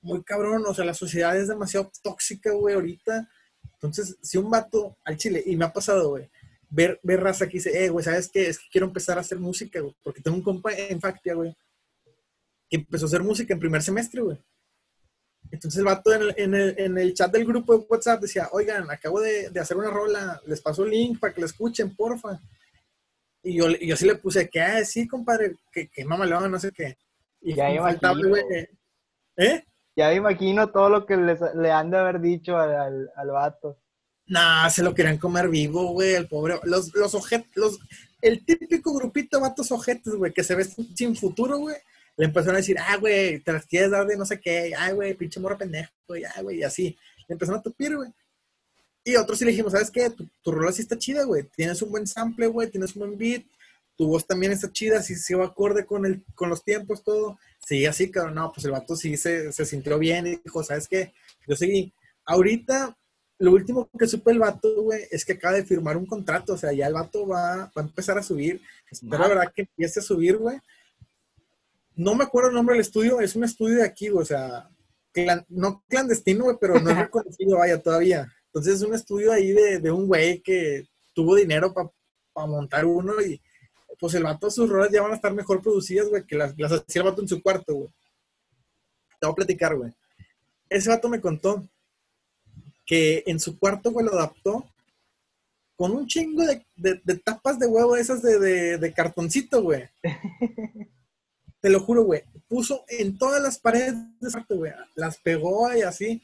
muy cabrón. O sea, la sociedad es demasiado tóxica, güey, ahorita. Entonces, si un vato al chile, y me ha pasado, güey, ver, ver raza que dice, eh, güey, ¿sabes qué? Es que quiero empezar a hacer música, güey. Porque tengo un compa en Factia, güey, que empezó a hacer música en primer semestre, güey. Entonces el vato en el, en, el, en el chat del grupo de WhatsApp decía, oigan, acabo de, de hacer una rola, les paso el link para que la escuchen, porfa. Y yo, y yo sí le puse, que, ah, sí, compadre, que, que mamalón, no sé qué. Y Ya me faltaba, güey, ¿eh? Ya me imagino todo lo que les- le han de haber dicho al, al, al vato. Nah, se lo querían comer vivo, güey, el pobre. Los, los ojetes, los, el típico grupito de vatos ojetes, güey, que se ve sin futuro, güey. Le empezaron a decir, ah, güey, te las quieres dar de no sé qué, ay, güey, pinche morro pendejo, güey, ay, güey, y así. Le empezaron a tupir, güey. Y otros sí le dijimos, ¿sabes qué? Tu, tu rola sí está chida, güey. Tienes un buen sample, güey, tienes un buen beat. Tu voz también está chida, sí se va acorde con, el, con los tiempos, todo. Sí, así, cabrón. No, pues el vato sí se, se sintió bien y dijo, ¿sabes qué? Yo seguí. Ahorita, lo último que supe el vato, güey, es que acaba de firmar un contrato. O sea, ya el vato va, va a empezar a subir. Espero, la verdad, que empiece a subir, güey. No me acuerdo el nombre del estudio, es un estudio de aquí, güey, o sea, clan- no clandestino, güey, pero no es *laughs* reconocido, vaya, todavía. Entonces es un estudio ahí de, de un güey que tuvo dinero para montar uno y pues el vato, sus rolas ya van a estar mejor producidas, güey, que las, las hacía el vato en su cuarto, güey. Te voy a platicar, güey. Ese vato me contó que en su cuarto, güey, lo adaptó con un chingo de, de- de tapas de huevo esas de, cartoncito, güey. *laughs* Te lo juro, güey. Puso en todas las paredes de ese cuarto, güey. Las pegó y así.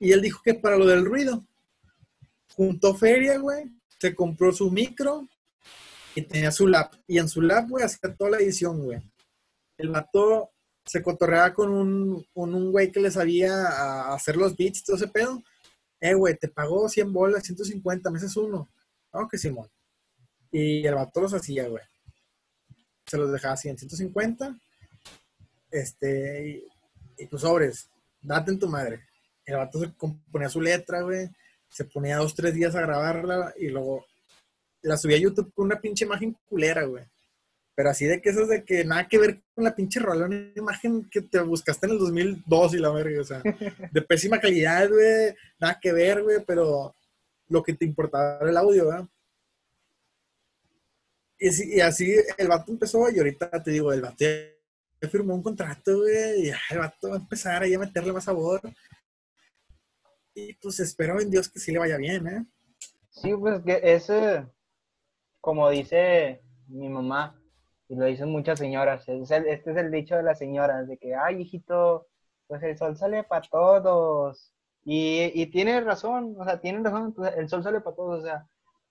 Y él dijo que para lo del ruido, juntó feria, güey. Se compró su micro y tenía su lap. Y en su lap, güey, hacía toda la edición, güey. El vato se cotorreaba con un, con un güey que le sabía a hacer los beats y todo ese pedo. Eh, güey, te pagó 100 bolas, 150, me haces uno. No, que Simón. Y el vato los hacía, güey. Se los dejaba así en 150. Este, y, y tus sobres, date en tu madre. El vato se componía su letra, güey. Se ponía dos, tres días a grabarla y luego la subía a YouTube con una pinche imagen culera, güey. Pero así de que eso es de que nada que ver con la pinche rola, una imagen que te buscaste en el 2002 y la verga, o sea, *laughs* de pésima calidad, güey, nada que ver, güey, pero lo que te importaba era el audio, ¿verdad? Y, así el vato empezó y ahorita te digo, el vato ya firmó un contrato, güey, y ya el vato va a empezar ahí a meterle más sabor. Y pues espero en Dios que sí le vaya bien, ¿eh? Sí, pues que ese, como dice mi mamá, y lo dicen muchas señoras, este es el dicho de las señoras, de que, ay, hijito, pues el sol sale para todos. Y, y tiene razón, o sea, tienen razón, pues, el sol sale para todos, o sea,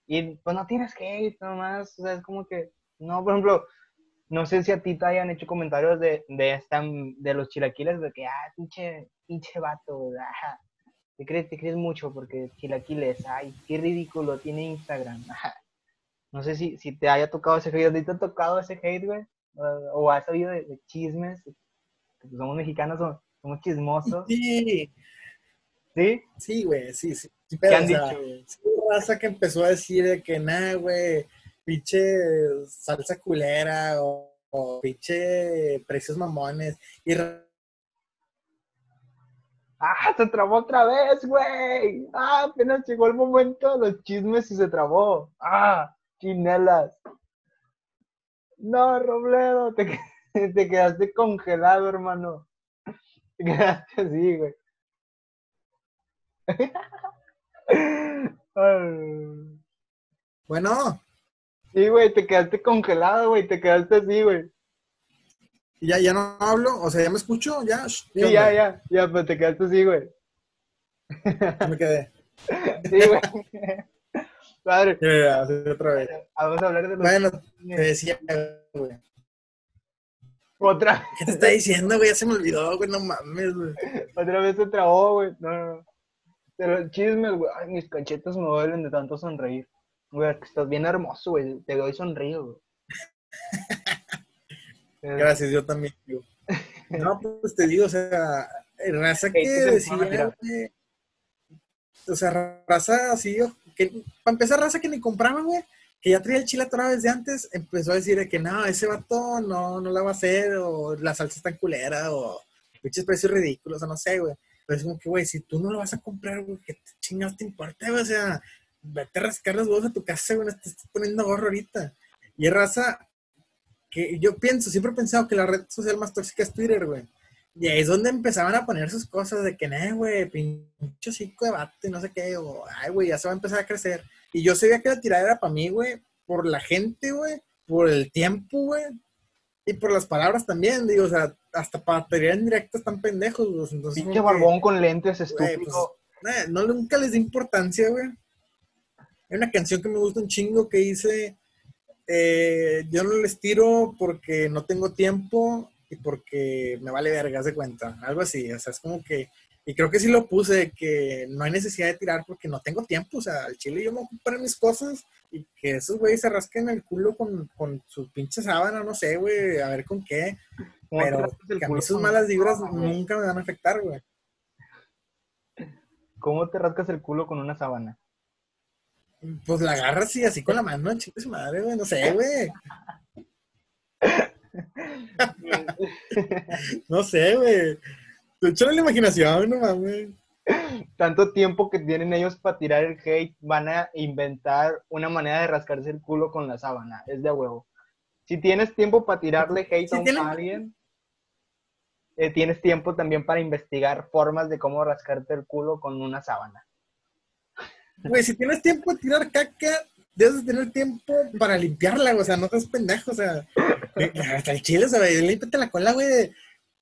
y pues no tienes hate nomás, o sea, es como que, no, por ejemplo, no sé si a ti te hayan hecho comentarios de, de, esta, de los chilaquiles, de que, ah, pinche, pinche vato, ah, te crees, te crees mucho porque chilaquiles, ay, qué ridículo, tiene Instagram, No sé si, si te haya tocado ese hate, ¿te ha tocado ese hate, güey? O, has oído de, chismes, somos mexicanos, somos, chismosos. Sí. ¿Sí? Sí, güey, sí, sí. ¿Qué han dicho, güey? raza que empezó a decir de que, nada, güey, pinche salsa culera o, pinche precios mamones. Y... ¡Ah! Se trabó otra vez, güey. ¡Ah! Apenas llegó el momento de los chismes y se trabó. ¡Ah! Chinelas. No, Robledo, te, *laughs* te quedaste congelado, hermano. Te quedaste así, güey. *laughs* Bueno. Sí, güey, te quedaste congelado, güey, te quedaste así, güey. ¿Y ya, ya no hablo? O sea, ¿ya me escucho? ¿Ya? Sí, ya, ya, ya, pues te quedaste así, güey. me quedé. *laughs* Sí, güey. Padre. Ya, otra vez. Vamos a hablar de los... Bueno, te decía, güey. Otra. ¿Qué te está diciendo, güey? Ya se me olvidó, güey, no mames, güey. Otra vez se trabó, güey. No, no, no. Pero chismes, güey. Ay, mis cachetas me duelen de tanto sonreír. Güey, que estás bien hermoso, güey. Te doy sonrío, güey. *laughs* Gracias, yo también, digo. No, pues te digo, o sea, raza que decía, o sea, raza así, que, para empezar, raza que ni compraba, güey, que ya traía el chile otra vez de antes, empezó a decir que no, ese vato no, no la va a hacer, o la salsa está en culera, o pinches precios ridículos, o no sé, güey. Pero es como que, güey, si tú no lo vas a comprar, güey, ¿qué chingados te importa, güey? O sea, vete a rascar los huevos a tu casa, güey, te estás poniendo gorro ahorita. Y raza que yo pienso, siempre he pensado que la red social más tóxica es Twitter, güey. Y ahí es donde empezaban a poner sus cosas de que, no, güey, pinche chico de bate, no sé qué, o, ay, güey, ya se va a empezar a crecer. Y yo sabía que la tirada era para mí, güey, por la gente, güey, por el tiempo, güey, y por las palabras también, digo, o sea, hasta para teoría en directo están pendejos, güey. Entonces, Pinche barbón con lentes, estúpido. Pues, no, nunca les di importancia, güey. Hay una canción que me gusta un chingo que dice, eh, yo no les tiro porque no tengo tiempo y porque me vale vergas de cuenta, algo así, o sea, es como que y creo que sí lo puse, que no hay necesidad de tirar porque no tengo tiempo. O sea, al chile yo me ocupo mis cosas y que esos güeyes se rasquen el culo con, con sus pinches sábana, no sé, güey, a ver con qué. Pero que a mí sus malas vibras nunca me van a afectar, güey. ¿Cómo te rascas el culo con una sábana? Pues la agarras y así con la mano, chicos, madre, güey, no sé, güey. *laughs* *laughs* no sé, güey. Échale la imaginación, no mames. Tanto tiempo que tienen ellos para tirar el hate, van a inventar una manera de rascarse el culo con la sábana. Es de huevo. Si tienes tiempo para tirarle hate a alguien, eh, tienes tiempo también para investigar formas de cómo rascarte el culo con una sábana. Güey, si tienes tiempo de tirar caca, debes tener tiempo para limpiarla, o sea, no estás pendejo, o sea, hasta el chile, o sea, límpiate la cola, güey,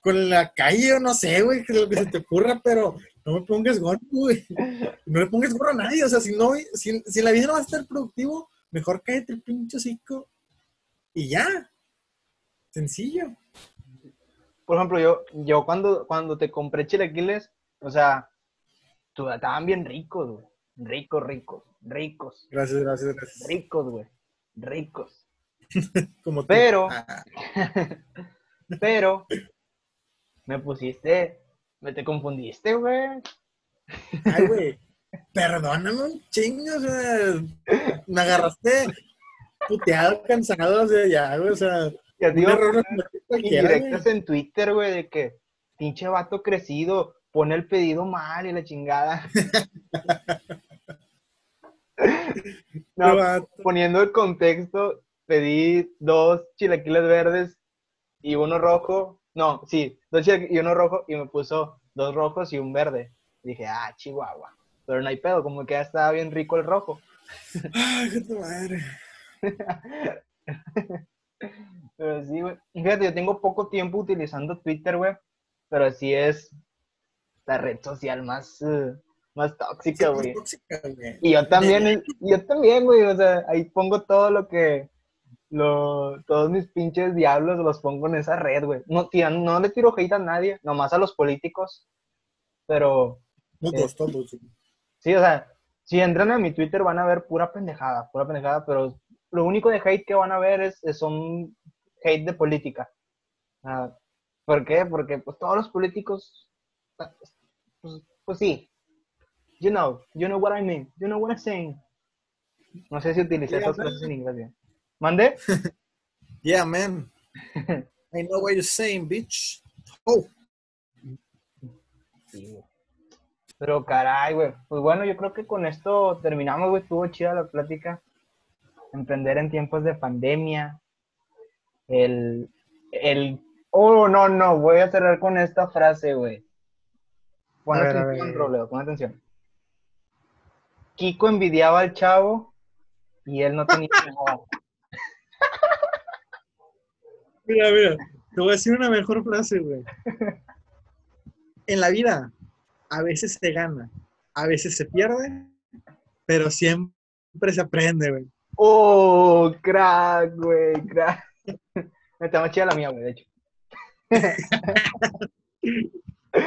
con la calle o no sé, güey, que lo que se te ocurra, pero no me pongas gorro, güey. No le pongas gorro a nadie, o sea, si no, si, si la vida no va a estar productivo, mejor cállate el pinche hocico y ya. Sencillo. Por ejemplo, yo, yo cuando, cuando te compré chilaquiles, o sea, estaban bien ricos, güey. Ricos, ricos, ricos. Gracias, gracias, gracias. Ricos, güey. Ricos. *laughs* Como pero, ah. *laughs* pero, me pusiste, me te confundiste, güey. Ay, güey, perdóname un chingo, o sea, me agarraste puteado, cansado, o sea, ya, güey, o sea, Ya un digo, indirectas en Twitter, güey, de que pinche vato crecido, pone el pedido mal y la chingada. *laughs* no, poniendo el contexto, pedí dos chilaquiles verdes y uno rojo. No, sí, dos chilaquiles y uno rojo y me puso dos rojos y un verde. Dije, ah, chihuahua. Pero no hay pedo, como que ya estaba bien rico el rojo. Ay, qué madre. *laughs* Pero sí, güey. Fíjate, yo tengo poco tiempo utilizando Twitter, güey. Pero sí es la red social más, eh, más tóxica, Sí, güey. güey. Y yo también, *laughs* yo también, güey. O sea, ahí pongo todo lo que. Lo, todos mis pinches diablos los pongo en esa red, güey. No, tía, no le tiro hate a nadie, nomás a los políticos. Pero Todos, todos. güey. Sí, o sea, si entran a mi Twitter van a ver pura pendejada, pura pendejada, pero lo único de hate que van a ver es, es son hate de política. Ah, ¿Por qué? Porque pues todos los políticos, ah, pues, pues sí. You know, you know what I mean, you know what I'm saying. No sé si utilicé esas cosas en inglés bien. ¿Mande? *laughs* Yeah, man. I know what you're saying, bitch. Oh, Sí. Pero caray, güey. Pues bueno, yo creo que con esto terminamos, güey. Estuvo chida la plática. Emprender en tiempos de pandemia. El, el, oh, no, no, voy a cerrar con esta frase, güey. Pon atención. Robledo, pon atención. Kiko envidiaba al chavo y él no tenía. *laughs* Mira, mira, te voy a decir una mejor frase, güey. En la vida, a veces se gana, a veces se pierde, pero siempre se aprende, güey. Oh, crack, güey, crack. Me está más chida la mía, güey, de hecho. *laughs*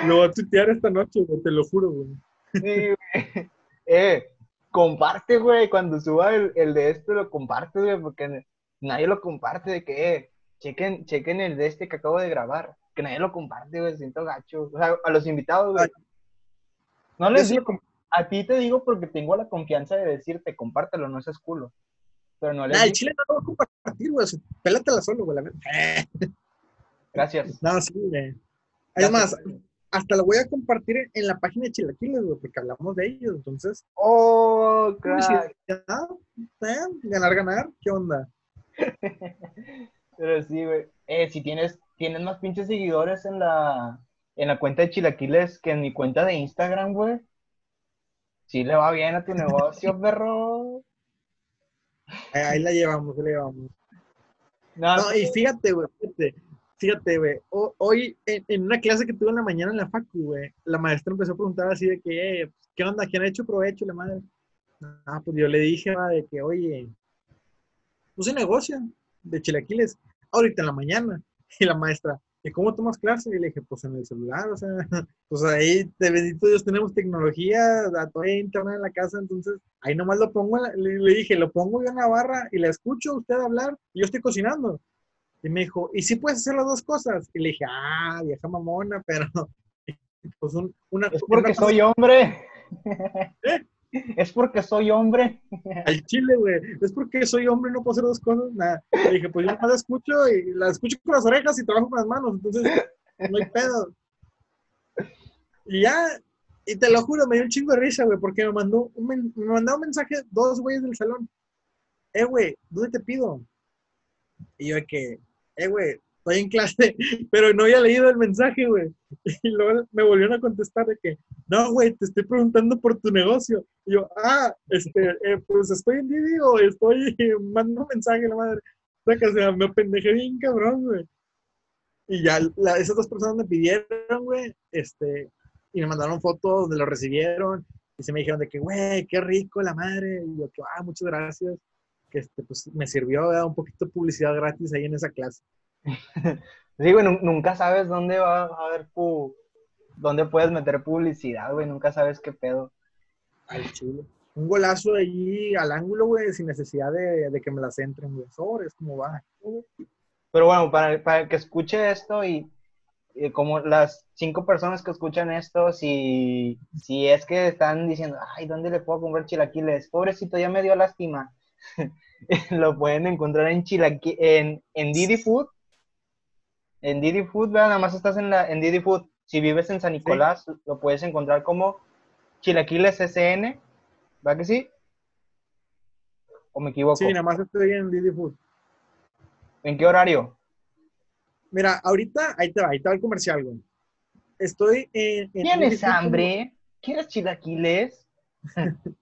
Lo voy a tuitear esta noche, güey, te lo juro, güey. Sí, güey. Eh, comparte, güey. Cuando suba el, el de esto, lo comparte, güey, porque nadie lo comparte. De que, eh, chequen, chequen el de este que acabo de grabar. Que nadie lo comparte, güey. Siento gacho. O sea, a los invitados, güey. No les sí digo, a ti te digo porque tengo la confianza de decirte, compártelo, no seas culo. Pero no les Nah, el chile no lo voy a compartir, güey. Pélatela solo, güey. la *laughs* gracias. No, sí, güey. Güey. hasta lo voy a compartir en, la página de Chilaquiles, güey, porque hablamos de ellos. Entonces, Oh, crack. ¿eh? ganar, ganar, ¿qué onda? *laughs* Pero sí, güey. Eh, si tienes, tienes más pinches seguidores en la, en la cuenta de Chilaquiles que en mi cuenta de Instagram, güey. Sí le va bien a tu *laughs* negocio, perro. Ahí la llevamos, ahí la llevamos. No, No, y fíjate, güey, fíjate, fíjate, güey. ho- Hoy, en, en una clase que tuve en la mañana en la facu, güey, la maestra empezó a preguntar así de que, eh, ¿qué onda? ¿Quién ha hecho provecho, la madre? Ah, pues yo le dije, va, de que, oye, puse negocio de chilaquiles ahorita en la mañana. Y la maestra, ¿y cómo tomas clase? Y le dije, pues en el celular, o sea, *laughs* pues ahí, de bendito Dios, tenemos tecnología, hay internet en la casa, entonces ahí nomás lo pongo, le, le dije, lo pongo yo en la barra y la escucho a usted hablar y yo estoy cocinando. Y me dijo, ¿y si puedes hacer las dos cosas? Y le dije, ah, vieja mamona, pero *laughs* pues un- una, es porque una soy hombre. ¿Eh? Es porque soy hombre. al chile, güey. Es porque soy hombre no puedo hacer dos cosas. Nada. Le dije, pues yo nomás la escucho y la escucho con las orejas y trabajo con las manos. Entonces, no hay pedo. Y ya, y te lo juro, me dio un chingo de risa, güey, porque me mandó un, men- me mandó un mensaje dos güeyes del salón. Eh, güey, ¿dónde te pido? Y yo de que, eh, güey, estoy en clase, *laughs* pero no había leído el mensaje, güey. *laughs* Y luego me volvieron a contestar de que, no, güey, te estoy preguntando por tu negocio. Y yo, ah, este, eh, pues estoy en Didi o estoy *laughs* mandando un mensaje la madre. O sea, que, o me pendejé bien cabrón, güey. Y ya la- esas dos personas me pidieron, güey, este, y me mandaron fotos donde lo recibieron. Y se me dijeron de que, güey, qué rico la madre. Y yo, que, ah, muchas gracias. Que este, pues me sirvió ¿verdad? un poquito de publicidad gratis ahí en esa clase. Sí, güey, nunca sabes dónde va a haber pu... dónde puedes meter publicidad, güey. Nunca sabes qué pedo. Al chile. Un golazo ahí al ángulo, güey, sin necesidad de, de que me las entren, güey. Sobres, como va. Pero bueno, para, para el que escuche esto y como las cinco personas que escuchan esto, si, si es que están diciendo, ay, ¿dónde le puedo comprar chilaquiles? Pobrecito, ya me dio lástima. *laughs* lo pueden encontrar en chilaqui en, en Didi Food. En Didi Food, ¿verdad? nada más estás en, la, en Didi Food. Si vives en San Nicolás, lo puedes encontrar como Chilaquiles SN, ¿va que sí? ¿O me equivoco? Sí, nada más estoy en Didi Food. ¿En qué horario? Mira, ahorita, ahí te va, ahí te va el comercial, güey. Estoy en... en ¿Tienes Didi Food hambre? ¿Quieres chilaquiles? *laughs*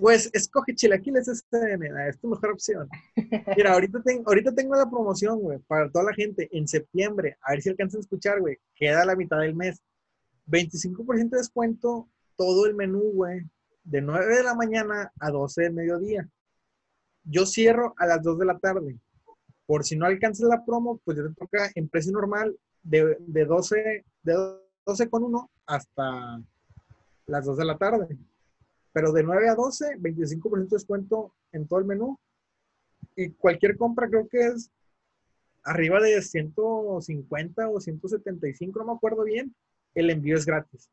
Pues escoge Chilaquiles SN, es tu mejor opción. Mira, *laughs* ahorita, tengo ahorita tengo la promoción, güey, para toda la gente, en septiembre, a ver si alcanzan a escuchar, güey, queda la mitad del mes. 25% de descuento, todo el menú, güey, de 9 de la mañana a 12 del mediodía. Yo cierro a las 2 de la tarde. Por si no alcanzas la promo, pues ya te toca en precio normal de, de 12, de 12 con 1 hasta las 2 de la tarde. Pero de 9 a 12, 25% de descuento en todo el menú. Y cualquier compra creo que es arriba de 150 o 175, no me acuerdo bien. El envío es gratis.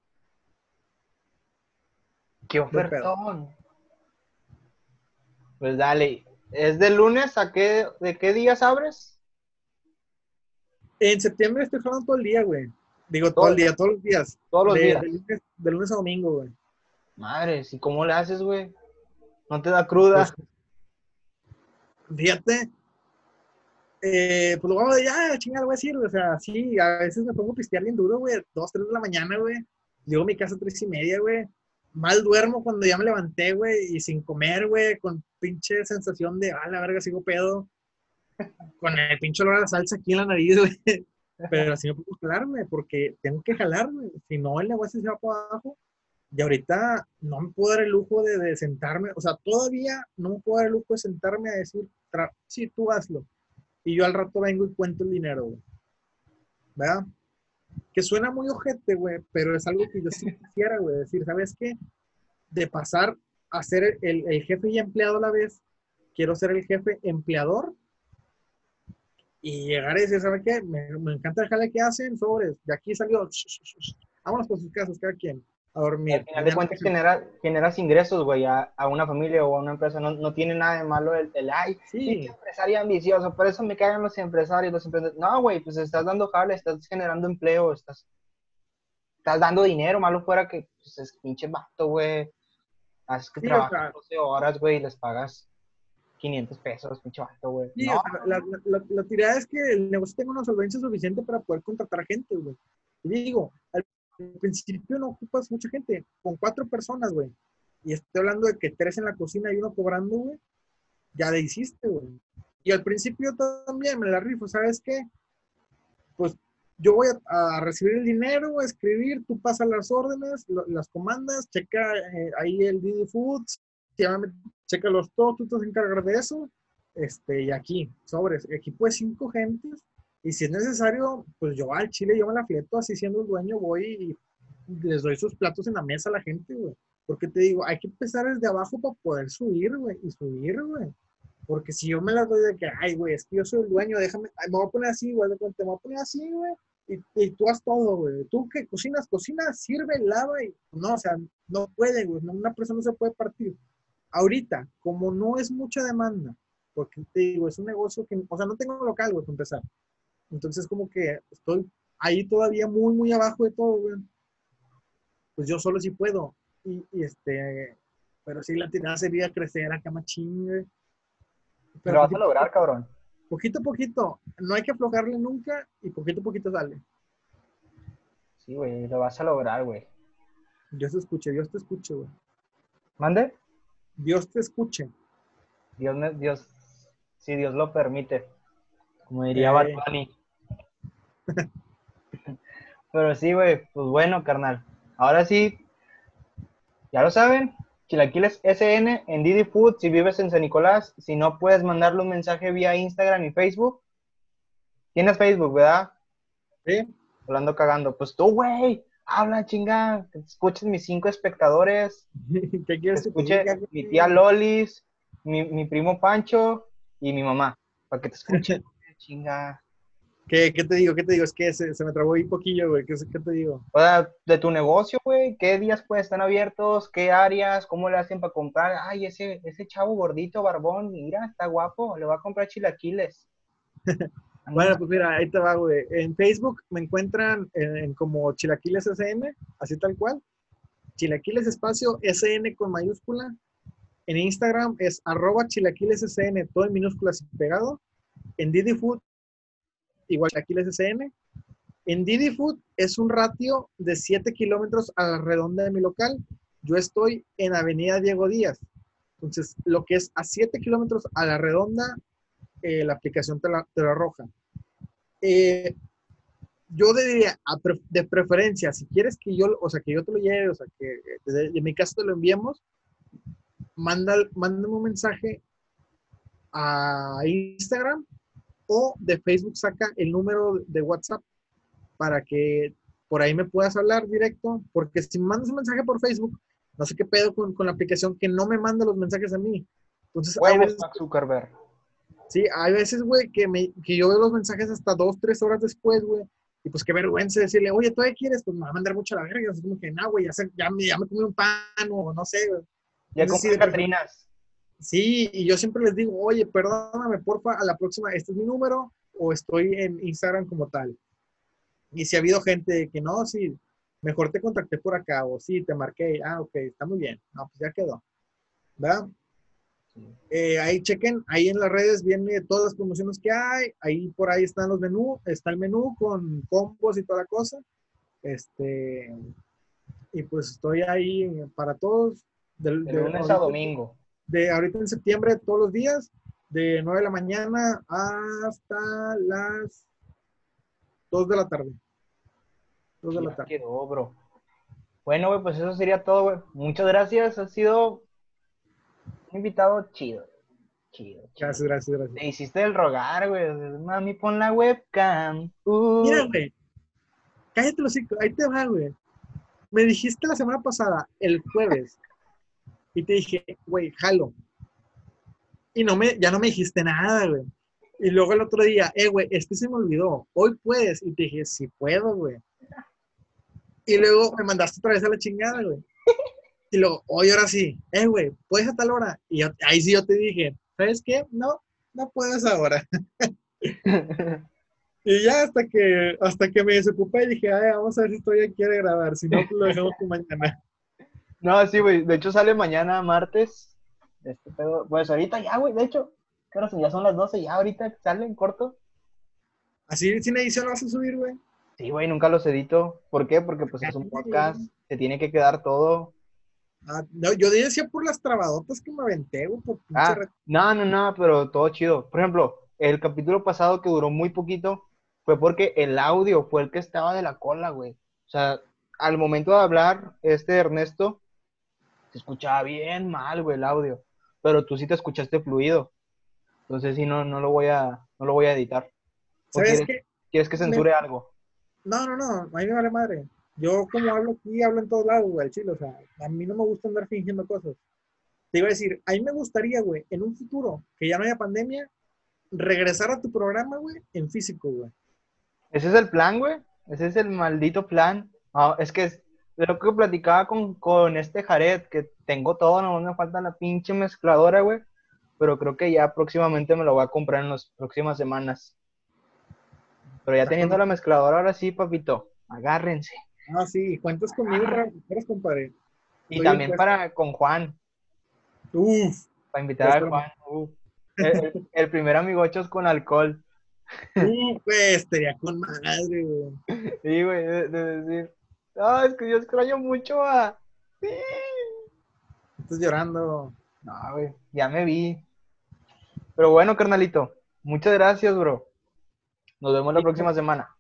¡Qué ofertón! Pues dale. ¿Es de lunes a qué? ¿De qué días abres? En septiembre estoy jalando todo el día, güey. Digo, todo, Todo- el día, todos los días. Todos los de, días. De lunes, de lunes a domingo, güey. Madre, ¿y cómo le haces, güey? ¿No te da cruda? Pues, Fíjate. Eh, pues lo vamos de ya, chingada, lo voy a decir. O sea, sí, a veces me pongo a pistear bien duro, güey. Dos, tres de la mañana, güey. Llego a mi casa a tres y media, güey. Mal duermo cuando ya me levanté, güey, y sin comer, güey, con pinche sensación de, ah, la verga, sigo pedo. *laughs* Con el pinche olor a la salsa aquí en la nariz, güey. *laughs* Pero así no puedo jalarme, porque tengo que jalar, güey. Si no, el negocio se va para abajo. Y ahorita no me puedo dar el lujo de, de sentarme, o sea, todavía no me puedo dar el lujo de sentarme a decir, sí, tú hazlo. Y yo al rato vengo y cuento el dinero, güey. ¿Verdad? Que suena muy ojete, güey, pero es algo que yo sí *laughs* quisiera, güey. Decir, ¿sabes qué? De pasar a ser el, el jefe y empleado a la vez, quiero ser el jefe empleador y llegar y decir, ¿sabes qué? Me, me encanta el jale que hacen, sobres. De aquí salió, vámonos por sus casas, cada quien, a dormir. Al final de cuentas genera, generas ingresos, güey, a, a una familia o a una empresa. No, no tiene nada de malo el, el ay, Sí. pinche empresario ambicioso, por eso me cagan los empresarios, los emprendedores. No, güey, pues estás dando jale, estás generando empleo, estás, estás dando dinero, malo fuera que, pues es pinche vato, güey. Haces que Sí, o trabajas sea- 12 horas, güey, y les pagas 500 pesos, pinche vato, güey. Sí, No, la- la tirada es que el negocio tenga una solvencia suficiente para poder contratar gente, güey. Y digo, al principio no ocupas mucha gente, con cuatro personas, güey. Y estoy hablando de que tres en la cocina y uno cobrando, güey. Ya le hiciste, güey. Y al principio también me la rifo, ¿sabes qué? Pues yo voy a, recibir el dinero, a escribir, tú pasas las órdenes, lo- las comandas, checa eh, ahí el Didi Foods, checa los todos, tú te vas a encargar de eso. Este, y aquí, sobres, equipo de cinco gentes, y si es necesario, pues yo al chile, yo me la fleto, así siendo el dueño, voy y les doy sus platos en la mesa a la gente, güey. Porque te digo, hay que empezar desde abajo para poder subir, güey, y subir, güey. Porque si yo me la doy de que, ay, güey, es que yo soy el dueño, déjame, ay, me voy a poner así, güey, de cuenta, me voy a poner así, güey, y, y tú haz todo, güey. Tú que cocinas, cocinas, sirve, lava, y no, o sea, no puede, güey, no, una persona se puede partir. Ahorita, como no es mucha demanda, porque te digo, es un negocio que, o sea, no tengo local, güey, para empezar. Entonces, como que estoy ahí todavía muy, muy abajo de todo, güey. Pues yo solo sí puedo. Y, y este, pero sí la tirada sería crecer acá machín, güey. lo vas a lograr, cabrón. Poquito a poquito, no hay que aflojarle nunca y poquito a poquito sale. Sí, güey, lo vas a lograr, güey. Dios te escuche, Dios te escuche, güey. ¿Mande? Dios te escuche. Dios, me- Dios, si Dios lo permite, como diría Eh. Bunny. Pero sí, güey, pues bueno, carnal. Ahora sí, ya lo saben, Chilaquiles SN en Didi Food si vives en San Nicolás. Si no, puedes mandarle un mensaje vía Instagram y Facebook. Tienes Facebook, ¿verdad? ¿Sí? Hablando cagando. Pues tú, güey, habla. Que te escuchen mis cinco espectadores. *laughs* ¿Qué quieres que escuche mi tía Lolis, mi, mi primo Pancho y mi mamá. Para que te escuchen. *laughs* Chinga. ¿Qué, ¿Qué, te digo? ¿Qué te digo? Es que se, se me trabó ahí poquillo, güey. ¿Qué, ¿Qué, te digo? O sea, de tu negocio, güey, ¿qué días pues están abiertos? ¿Qué áreas? ¿Cómo le hacen para comprar? Ay, ese, ese chavo gordito, barbón, mira, está guapo, le va a comprar chilaquiles. *laughs* bueno, pues mira, ahí te va, güey. En Facebook me encuentran en, como Chilaquiles SN, así tal cual. Chilaquiles espacio SN con mayúscula. En Instagram es arroba chilaquiles SN, todo en minúsculas y pegado. En Didi Food igual que aquí el SCN. En Didi Food es un ratio de 7 kilómetros a la redonda de mi local. Yo estoy en Avenida Diego Díaz. Entonces, lo que es a 7 kilómetros a la redonda, eh, la aplicación te la, te arroja. Eh, yo diría, de preferencia, si quieres que yo, o sea, que yo te lo lleve, o sea, que desde, mi casa te lo enviemos, manda, mándame un mensaje a Instagram o de Facebook saca el número de WhatsApp para que por ahí me puedas hablar directo, porque si me mandas un mensaje por Facebook, no sé qué pedo con, con la aplicación que no me manda los mensajes a mí. Entonces, hay veces, Zuckerberg. Sí, hay veces, güey, que, me, que yo veo los mensajes hasta dos, tres horas después, güey. Y pues qué vergüenza decirle, oye, ¿tú qué quieres? Pues me va a mandar mucho a la verga. Es como que, no, güey, ya, ya, me, ya me comí un pan o no sé, güey. Ya comí Catrinas. Sí, y yo siempre les digo, oye, perdóname, porfa, a la próxima, este es mi número o estoy en Instagram como tal. Y si ha habido gente que no, sí, mejor te contacté por acá o sí, te marqué, ah, ok, está muy bien, no, pues ya quedó. ¿Verdad? Eh, ahí chequen, ahí en las redes vienen todas las promociones que hay, ahí por ahí están los menús, está el menú con combos y toda la cosa. Este, y pues estoy ahí para todos. Del, de lunes a domingo de ahorita en septiembre todos los días, de 9 de la mañana hasta las 2 de la tarde. 2 de la tarde. Quedó, bro. Bueno, güey, pues eso sería todo, güey. Muchas gracias. Ha sido un invitado chido. Chido. Gracias, gracias, gracias. Te hiciste el rogar, güey. Mami, pon la webcam. Uh. Mira, güey. Cállate los hijos. Ahí te va, güey. Me dijiste la semana pasada, el jueves, y te dije, güey, jalo. Y no me, ya no me dijiste nada, güey. Y luego el otro día, eh, güey, este se me olvidó. Hoy puedes. Y te dije, sí puedo, güey. Y luego me mandaste otra vez a la chingada, güey. *laughs* Y luego, hoy ahora sí, eh, güey, ¿puedes a tal hora? Y ahí sí yo te dije, ¿sabes qué? No, no puedes ahora. *laughs* y ya hasta que, hasta que me desocupé y dije, ay, vamos a ver si todavía quiere grabar. Si no, lo dejamos para mañana. No, sí, güey. De hecho, sale mañana martes. Este pedo. Pues ahorita ya, güey. De hecho, claro, ya son las 12, ya ahorita sale en corto. ¿Así sin edición lo vas a subir, güey? Sí, güey, nunca los edito. ¿Por qué? Porque pues es un podcast, se tiene que quedar todo. Ah, no, yo decía por las trabadotas que me aventé, güey. ah, no, no, no, pero todo chido. Por ejemplo, el capítulo pasado que duró muy poquito fue porque el audio fue el que estaba de la cola, güey. O sea, al momento de hablar, este Ernesto se escuchaba bien mal, güey, el audio. Pero tú sí te escuchaste fluido. Entonces sí, no, no lo voy a, no lo voy a editar. ¿Sabes quieres, qué? ¿Quieres que censure algo? No, no, no, a mí me vale madre. Yo como hablo aquí, hablo en todos lados, güey, chile. O sea, a mí no me gusta andar fingiendo cosas. Te iba a decir, a mí me gustaría, güey, en un futuro, que ya no haya pandemia, regresar a tu programa, güey, en físico, güey. Ese es el plan, güey. Ese es el maldito plan. Ah, es que de lo que platicaba con, con este Jared, que tengo todo, no me falta la pinche mezcladora, güey. Pero creo que ya próximamente me lo voy a comprar en las próximas semanas. Pero ya teniendo la mezcladora, ahora sí, papito, agárrense. Ah, sí, cuentas conmigo, ¿quieres, compadre? Y también para con Juan. Uf. Para invitar a Juan. Uf. El, el, primer amigochos con alcohol. Uf, pues, estaría con madre, güey. *laughs* Sí, güey, de, de decir, Ah, es que yo extraño mucho a. Sí. Estás llorando. No, güey, ya me vi. Pero bueno, carnalito, muchas gracias, bro. Nos vemos la próxima semana.